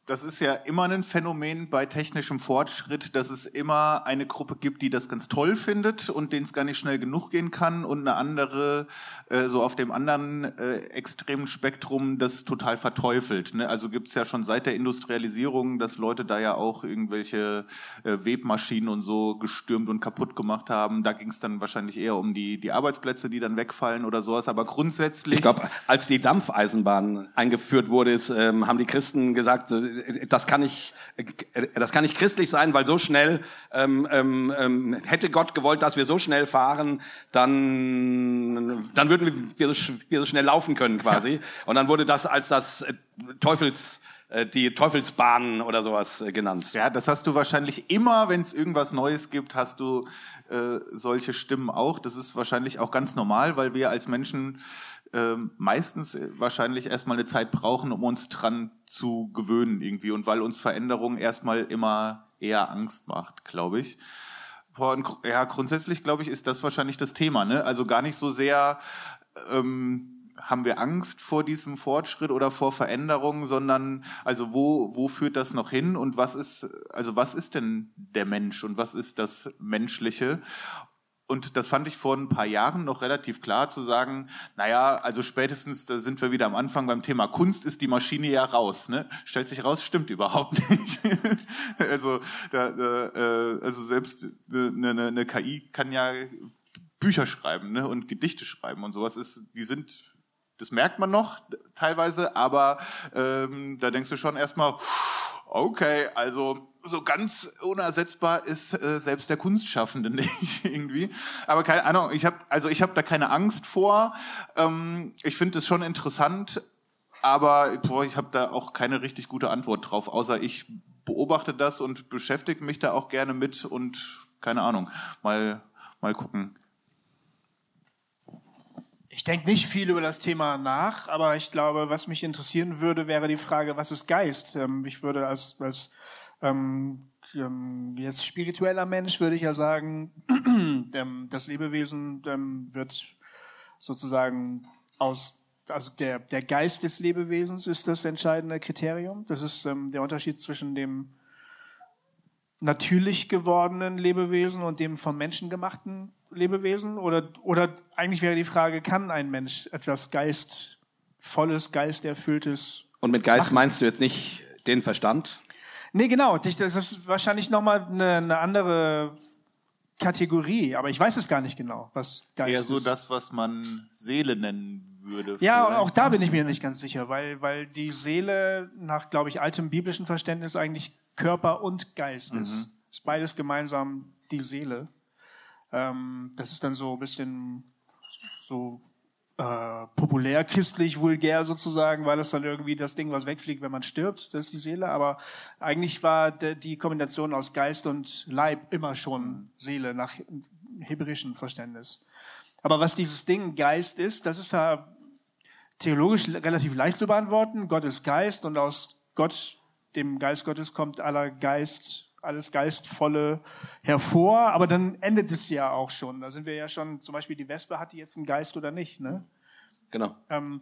das ist ja immer ein Phänomen bei technischem Fortschritt, dass es immer eine Gruppe gibt, die das ganz toll findet und denen es gar nicht schnell genug gehen kann und eine andere, äh, so auf dem anderen äh, extremen Spektrum, das total verteufelt. Ne? Also gibt es ja schon seit der Industrialisierung, dass Leute da ja auch irgendwelche äh, Webmaschinen und so gestürmt und kaputt gemacht haben. Da ging es dann wahrscheinlich eher um die, die Arbeitsplätze, die dann wegfallen oder sowas. Aber grundsätzlich... Ich glaube, als die Dampfeisenbahn eingeführt wurde, ist, ähm, haben die Christen gesagt, das kann nicht, das kann nicht christlich sein, weil so schnell ähm, ähm, ähm, hätte Gott gewollt, dass wir so schnell fahren, dann dann würden wir so, wir so schnell laufen können quasi. Und dann wurde das als das äh, Teufels äh, die Teufelsbahn oder sowas äh, genannt. Ja, das hast du wahrscheinlich immer, wenn es irgendwas Neues gibt, hast du äh, solche Stimmen auch. Das ist wahrscheinlich auch ganz normal, weil wir als Menschen ähm, meistens äh, wahrscheinlich erstmal eine Zeit brauchen, um uns dran zu gewöhnen irgendwie und weil uns Veränderung erstmal immer eher Angst macht, glaube ich. Ja, grundsätzlich glaube ich, ist das wahrscheinlich das Thema. Ne? Also gar nicht so sehr ähm, haben wir Angst vor diesem Fortschritt oder vor Veränderungen, sondern also wo wo führt das noch hin und was ist also was ist denn der Mensch und was ist das Menschliche und das fand ich vor ein paar Jahren noch relativ klar zu sagen, naja, also spätestens, da sind wir wieder am Anfang beim Thema Kunst, ist die Maschine ja raus. Ne? Stellt sich raus, stimmt überhaupt nicht. also, da, äh, also selbst eine, eine, eine KI kann ja Bücher schreiben ne? und Gedichte schreiben und sowas. Ist, die sind, das merkt man noch teilweise, aber ähm, da denkst du schon erstmal, Okay, also so ganz unersetzbar ist äh, selbst der Kunstschaffende nicht irgendwie. Aber keine Ahnung, ich habe also ich habe da keine Angst vor. Ähm, ich finde es schon interessant, aber boah, ich habe da auch keine richtig gute Antwort drauf, außer ich beobachte das und beschäftige mich da auch gerne mit und keine Ahnung, mal mal gucken. Ich denke nicht viel über das Thema nach, aber ich glaube, was mich interessieren würde, wäre die Frage, was ist Geist? Ähm, ich würde als, als ähm, ähm, jetzt spiritueller Mensch würde ich ja sagen, das Lebewesen wird sozusagen aus also der, der Geist des Lebewesens ist das entscheidende Kriterium. Das ist ähm, der Unterschied zwischen dem natürlich gewordenen Lebewesen und dem vom Menschen gemachten Lebewesen? Oder, oder eigentlich wäre die Frage, kann ein Mensch etwas Geistvolles, Geisterfülltes Und mit Geist machen? meinst du jetzt nicht den Verstand? Nee, genau. Das ist wahrscheinlich nochmal eine, eine andere Kategorie, aber ich weiß es gar nicht genau, was Geist Eher so ist. das, was man Seele nennen würde. Ja, vielleicht. auch da bin ich mir nicht ganz sicher, weil, weil die Seele nach, glaube ich, altem biblischen Verständnis eigentlich Körper und Geist ist. Mhm. Ist beides gemeinsam die Seele. Ähm, das ist dann so ein bisschen so äh, populär christlich vulgär sozusagen, weil es dann irgendwie das Ding, was wegfliegt, wenn man stirbt, das ist die Seele. Aber eigentlich war die Kombination aus Geist und Leib immer schon Seele nach hebräischem Verständnis. Aber was dieses Ding Geist ist, das ist ja theologisch relativ leicht zu beantworten. Gott ist Geist und aus Gott, dem Geist Gottes, kommt aller Geist alles Geistvolle hervor, aber dann endet es ja auch schon. Da sind wir ja schon, zum Beispiel die Wespe, hat die jetzt einen Geist oder nicht? Ne? Genau. Ähm,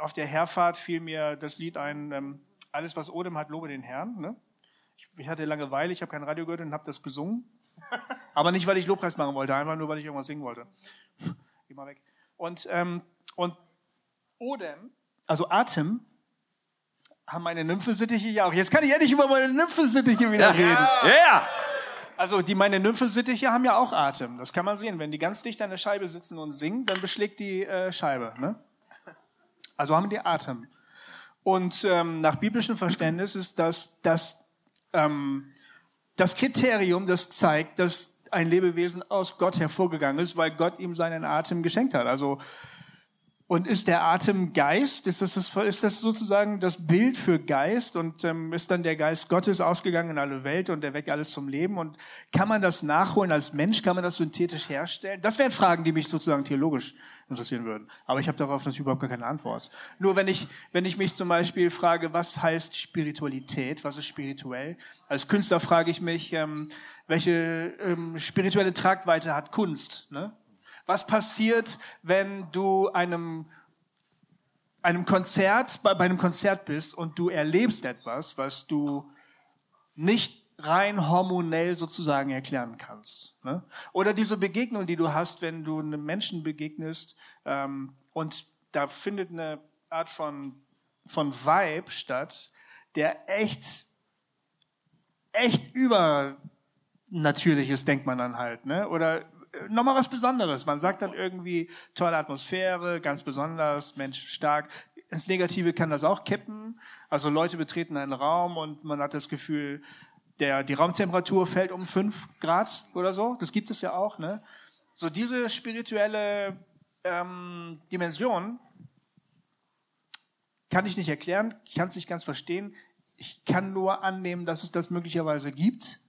auf der Herfahrt fiel mir das Lied ein, ähm, alles was Odem hat, lobe den Herrn. Ne? Ich, ich hatte Langeweile, ich habe kein Radio gehört und habe das gesungen. aber nicht, weil ich Lobpreis machen wollte, einfach nur, weil ich irgendwas singen wollte. Geh mal weg. Und, ähm, und Odem, also Atem, haben meine Nymphensittiche ja auch. Jetzt kann ich endlich über meine Nymphensittiche wieder reden. Ja. Yeah. Also die meine Nymphensittiche haben ja auch Atem. Das kann man sehen. Wenn die ganz dicht an der Scheibe sitzen und singen, dann beschlägt die äh, Scheibe. Ne? Also haben die Atem. Und ähm, nach biblischem Verständnis ist das das, ähm, das Kriterium, das zeigt, dass ein Lebewesen aus Gott hervorgegangen ist, weil Gott ihm seinen Atem geschenkt hat. Also und ist der Atem Geist? Ist das, das, ist das sozusagen das Bild für Geist? Und ähm, ist dann der Geist Gottes ausgegangen in alle Welt und er weckt alles zum Leben? Und kann man das nachholen als Mensch? Kann man das synthetisch herstellen? Das wären Fragen, die mich sozusagen theologisch interessieren würden. Aber ich habe darauf natürlich überhaupt gar keine Antwort. Nur wenn ich, wenn ich mich zum Beispiel frage, was heißt Spiritualität? Was ist spirituell? Als Künstler frage ich mich, ähm, welche ähm, spirituelle Tragweite hat Kunst? Ne? Was passiert, wenn du einem, einem Konzert, bei, bei einem Konzert bist und du erlebst etwas, was du nicht rein hormonell sozusagen erklären kannst. Ne? Oder diese Begegnung, die du hast, wenn du einem Menschen begegnest ähm, und da findet eine Art von, von Vibe statt, der echt, echt übernatürlich ist, denkt man dann halt. Ne? Oder nochmal was Besonderes. Man sagt dann irgendwie tolle Atmosphäre, ganz besonders, Mensch, stark. Ins Negative kann das auch kippen. Also Leute betreten einen Raum und man hat das Gefühl, der, die Raumtemperatur fällt um fünf Grad oder so. Das gibt es ja auch. Ne? So diese spirituelle ähm, Dimension kann ich nicht erklären, ich kann es nicht ganz verstehen. Ich kann nur annehmen, dass es das möglicherweise gibt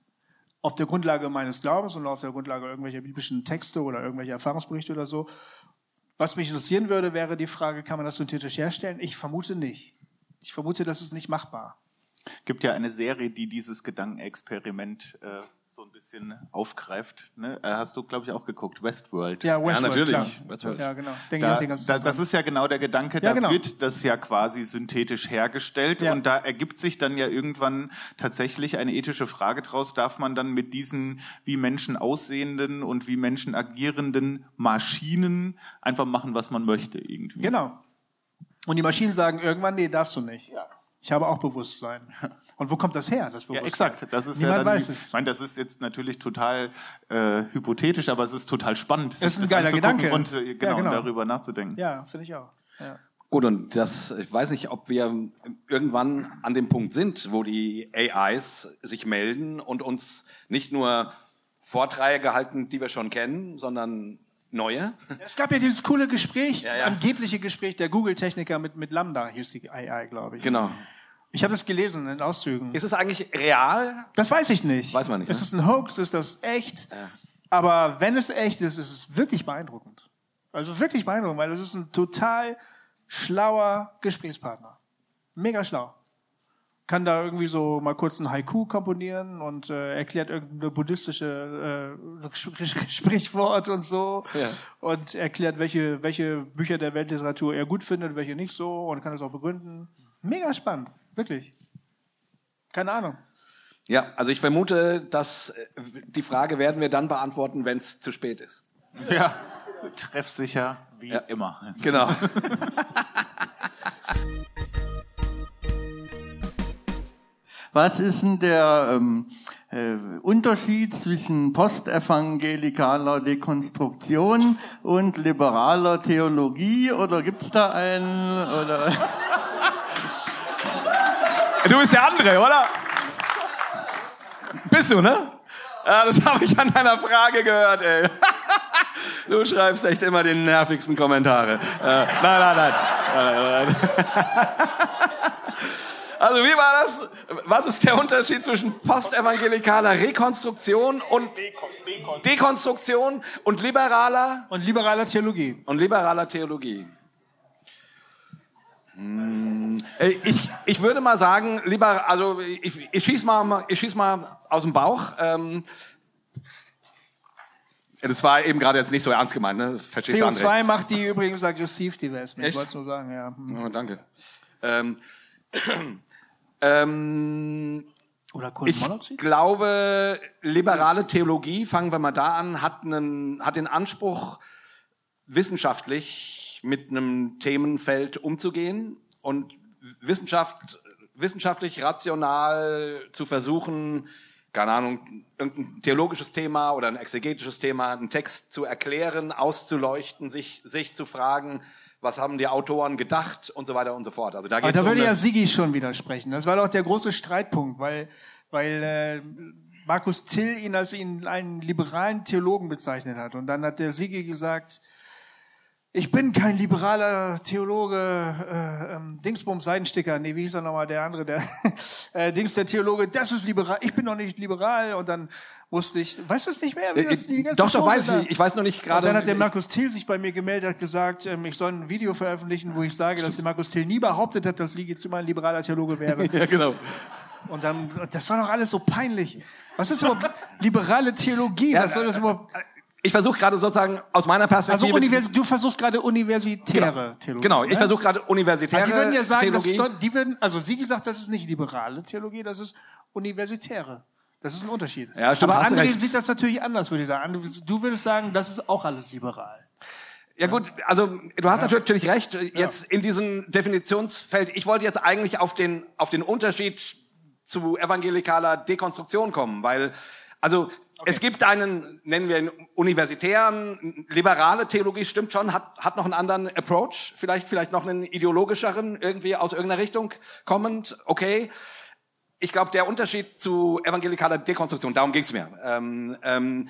auf der Grundlage meines Glaubens und auf der Grundlage irgendwelcher biblischen Texte oder irgendwelcher Erfahrungsberichte oder so. Was mich interessieren würde, wäre die Frage, kann man das synthetisch herstellen? Ich vermute nicht. Ich vermute, das ist nicht machbar. Gibt ja eine Serie, die dieses Gedankenexperiment äh, so ein bisschen aufgreift. Ne? Äh, hast du, glaube ich, auch geguckt, Westworld. Ja, Westworld, ja natürlich. Westworld. Ja, genau. Denke da, ich da, das ist ja genau der Gedanke, da ja, genau. wird das ja quasi synthetisch hergestellt ja. und da ergibt sich dann ja irgendwann tatsächlich eine ethische Frage draus, darf man dann mit diesen wie Menschen aussehenden und wie Menschen agierenden Maschinen einfach machen, was man möchte irgendwie. Genau. Und die Maschinen sagen irgendwann, nee, darfst du nicht. Ja. Ich habe auch Bewusstsein. Und wo kommt das her, das Bewusstsein? Ja, exakt. Das ist Niemand ja dann, weiß es. Ich meine, das ist jetzt natürlich total äh, hypothetisch, aber es ist total spannend. Es ist ein geiler Gedanke. Und äh, genau, ja, genau. darüber nachzudenken. Ja, finde ich auch. Ja. Gut, und das, ich weiß nicht, ob wir irgendwann an dem Punkt sind, wo die AIs sich melden und uns nicht nur Vorträge halten, die wir schon kennen, sondern neue. Es gab ja dieses coole Gespräch, Ja, ja. angebliche Gespräch der Google-Techniker mit, mit Lambda, hieß die AI, glaube ich. Genau. Ich habe das gelesen in Auszügen. Ist es eigentlich real? Das weiß ich nicht. Weiß man nicht, Ist ne? es ein Hoax? Ist das echt? Aber wenn es echt ist, ist es wirklich beeindruckend. Also wirklich beeindruckend, weil es ist ein total schlauer Gesprächspartner. Mega schlau. Kann da irgendwie so mal kurz ein Haiku komponieren und äh, erklärt irgendeine buddhistische äh, Sprich- Sprichwort und so. Ja. Und erklärt, welche, welche Bücher der Weltliteratur er gut findet, welche nicht so und kann das auch begründen. Mega spannend. Wirklich. Keine Ahnung. Ja, also ich vermute, dass äh, die Frage werden wir dann beantworten, wenn es zu spät ist. Ja, treffsicher wie immer. Genau. Was ist denn der ähm, äh, Unterschied zwischen postevangelikaler Dekonstruktion und liberaler Theologie? Oder gibt's da einen? Oder Du bist der andere, oder? Bist du, ne? Ja, das habe ich an deiner Frage gehört, ey. Du schreibst echt immer die nervigsten Kommentare. Äh, nein, nein, nein. nein, nein, nein. Also wie war das? Was ist der Unterschied zwischen postevangelikaler Rekonstruktion und Dekonstruktion und liberaler Und liberaler Theologie. und liberaler Theologie? Äh, Ich, ich würde mal sagen, lieber, also ich, ich schieß mal, ich schieß mal aus dem Bauch. Ähm, das war eben gerade jetzt nicht so ernst gemeint, ne? Verstehst du, André? CO2 macht die übrigens aggressiv, die Wespen. Ich wollte es nur sagen, ja. Hm. Oh, danke. Ähm, ähm, Oder ich Kohlenmonoxid? glaube, liberale Theologie, fangen wir mal da an, hat, einen, hat den Anspruch, wissenschaftlich mit einem Themenfeld umzugehen und Wissenschaft, wissenschaftlich rational zu versuchen, keine Ahnung, irgendein theologisches Thema oder ein exegetisches Thema, einen Text zu erklären, auszuleuchten, sich, sich zu fragen, was haben die Autoren gedacht und so weiter und so fort. Also da Aber geht's da um würde ja Sigi schon widersprechen. Das war doch der große Streitpunkt, weil, weil äh, Markus Till ihn als ihn einen liberalen Theologen bezeichnet hat. Und dann hat der Sigi gesagt, ich bin kein liberaler Theologe, äh, ähm, Dingsbums Seidensticker, nee, wie hieß er nochmal, der andere, der äh, Dings, der Theologe, das ist liberal, ich bin doch nicht liberal. Und dann musste ich, weißt du es nicht mehr? Wie das, die ganze Äh, Doch, doch, Chose weiß da- ich. Ich weiß noch nicht gerade. und dann hat der Markus Thiel sich bei mir gemeldet, hat gesagt, ähm, ich soll ein Video veröffentlichen, wo ich sage, dass der Markus Thiel nie behauptet hat, dass Ligi Zimmer ein liberaler Theologe wäre. ja, genau. Und dann, das war doch alles so peinlich. Was ist überhaupt liberale Theologie? Was soll das überhaupt? Ich versuche gerade sozusagen aus meiner Also Perspektive. Univers du versuchst gerade universitäre Theologie. genau, ich ne? versuche gerade universitäre Aber die würden ja sagen, das Theologie. ist doch, die würden, also Siegel sagt, das ist nicht liberale Theologie, das ist universitäre. Das ist ein Unterschied. Ja, stimmt, Aber recht. sieht das natürlich anders, würde ich sagen. Du würdest sagen, das ist auch alles liberal. Ja gut, also du hast natürlich recht. Jetzt in diesem Definitionsfeld. Ich wollte jetzt eigentlich auf den auf den Unterschied zu evangelikaler Dekonstruktion kommen, weil also es gibt einen, nennen wir ihn universitären, liberale Theologie, stimmt schon, hat, hat noch einen anderen Approach, vielleicht, vielleicht noch einen ideologischeren, irgendwie aus irgendeiner Richtung kommend, okay. Ich glaube, der Unterschied zu evangelikaler Dekonstruktion, darum ging es mir, ähm, ähm,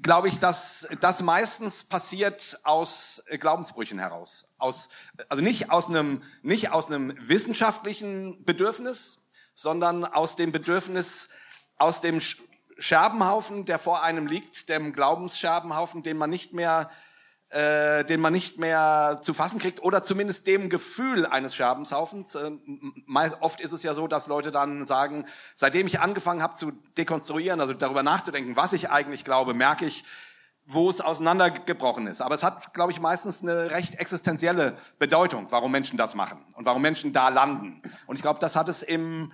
glaube ich, dass das meistens passiert aus äh, Glaubensbrüchen heraus. Aus, also nicht aus einem, nicht aus einem wissenschaftlichen Bedürfnis, sondern aus dem Bedürfnis, aus dem Scherbenhaufen, der vor einem liegt, dem Glaubensscherbenhaufen, den man nicht mehr äh, den man nicht mehr zu fassen kriegt oder zumindest dem Gefühl eines Scherbenshaufens. Äh, m- meist, oft ist es ja so, dass Leute dann sagen, seitdem ich angefangen habe zu dekonstruieren, also darüber nachzudenken, was ich eigentlich glaube, merke ich, wo es auseinandergebrochen ist. Aber es hat, glaube ich, meistens eine recht existenzielle Bedeutung, warum Menschen das machen und warum Menschen da landen. Und ich glaube, das hat es im,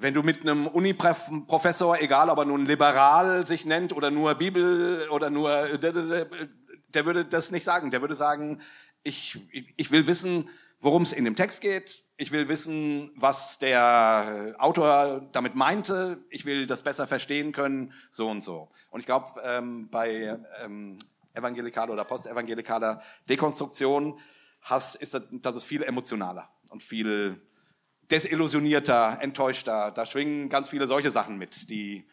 wenn du mit einem Uni-Professor, egal ob er nun liberal sich nennt oder nur Bibel oder nur, der würde das nicht sagen. Der würde sagen, ich, ich will wissen, worum es in dem Text geht. Ich will wissen, was der Autor damit meinte. Ich will das besser verstehen können, so und so. Und ich glaube, ähm, bei ähm, evangelikaler oder postevangelikaler Dekonstruktion hast, ist, das, das ist viel emotionaler und viel desillusionierter, enttäuschter. Da schwingen ganz viele solche Sachen mit, die,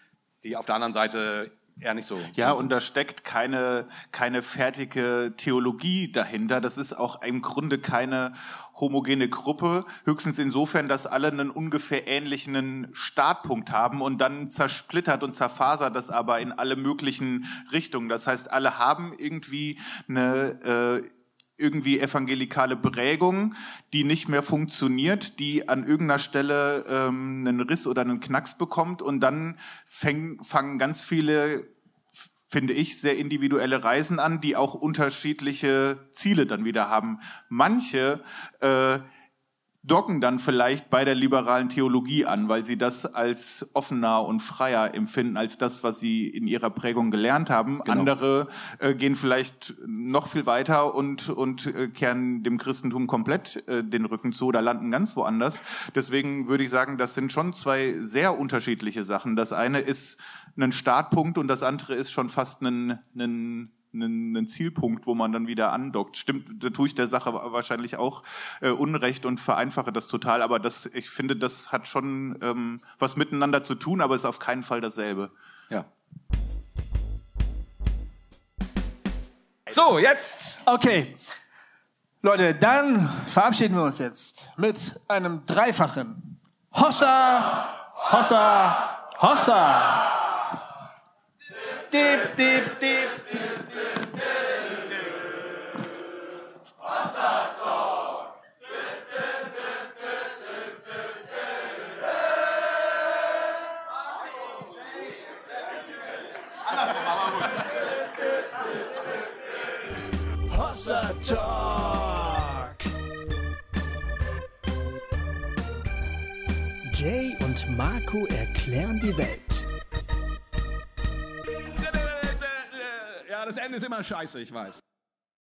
die auf der anderen Seite eher nicht so. Ja, und da steckt keine, keine fertige Theologie dahinter. Das ist auch im Grunde keine homogene Gruppe, höchstens insofern, dass alle einen ungefähr ähnlichen Startpunkt haben und dann zersplittert und zerfasert das aber in alle möglichen Richtungen. Das heißt, alle haben irgendwie eine äh, irgendwie evangelikale Prägung, die nicht mehr funktioniert, die an irgendeiner Stelle ähm, einen Riss oder einen Knacks bekommt und dann fäng, fangen ganz viele finde ich, sehr individuelle Reisen an, die auch unterschiedliche Ziele dann wieder haben. Manche äh, docken dann vielleicht bei der liberalen Theologie an, weil sie das als offener und freier empfinden als das, was sie in ihrer Prägung gelernt haben. Genau. Andere äh, gehen vielleicht noch viel weiter und, und äh, kehren dem Christentum komplett äh, den Rücken zu oder landen ganz woanders. Deswegen würde ich sagen, das sind schon zwei sehr unterschiedliche Sachen. Das eine ist ein Startpunkt und das andere ist schon fast ein, ein einen, einen Zielpunkt, wo man dann wieder andockt. Stimmt, da tue ich der Sache wahrscheinlich auch äh, Unrecht und vereinfache das total, aber das, ich finde, das hat schon ähm, was miteinander zu tun, aber ist auf keinen Fall dasselbe. Ja. So, jetzt. Okay. Leute, dann verabschieden wir uns jetzt mit einem dreifachen Hossa, Hossa, Hossa. Dip, dip, dip. Talk. Jay und Marco erklären die Welt. Das Ende ist immer scheiße, ich weiß.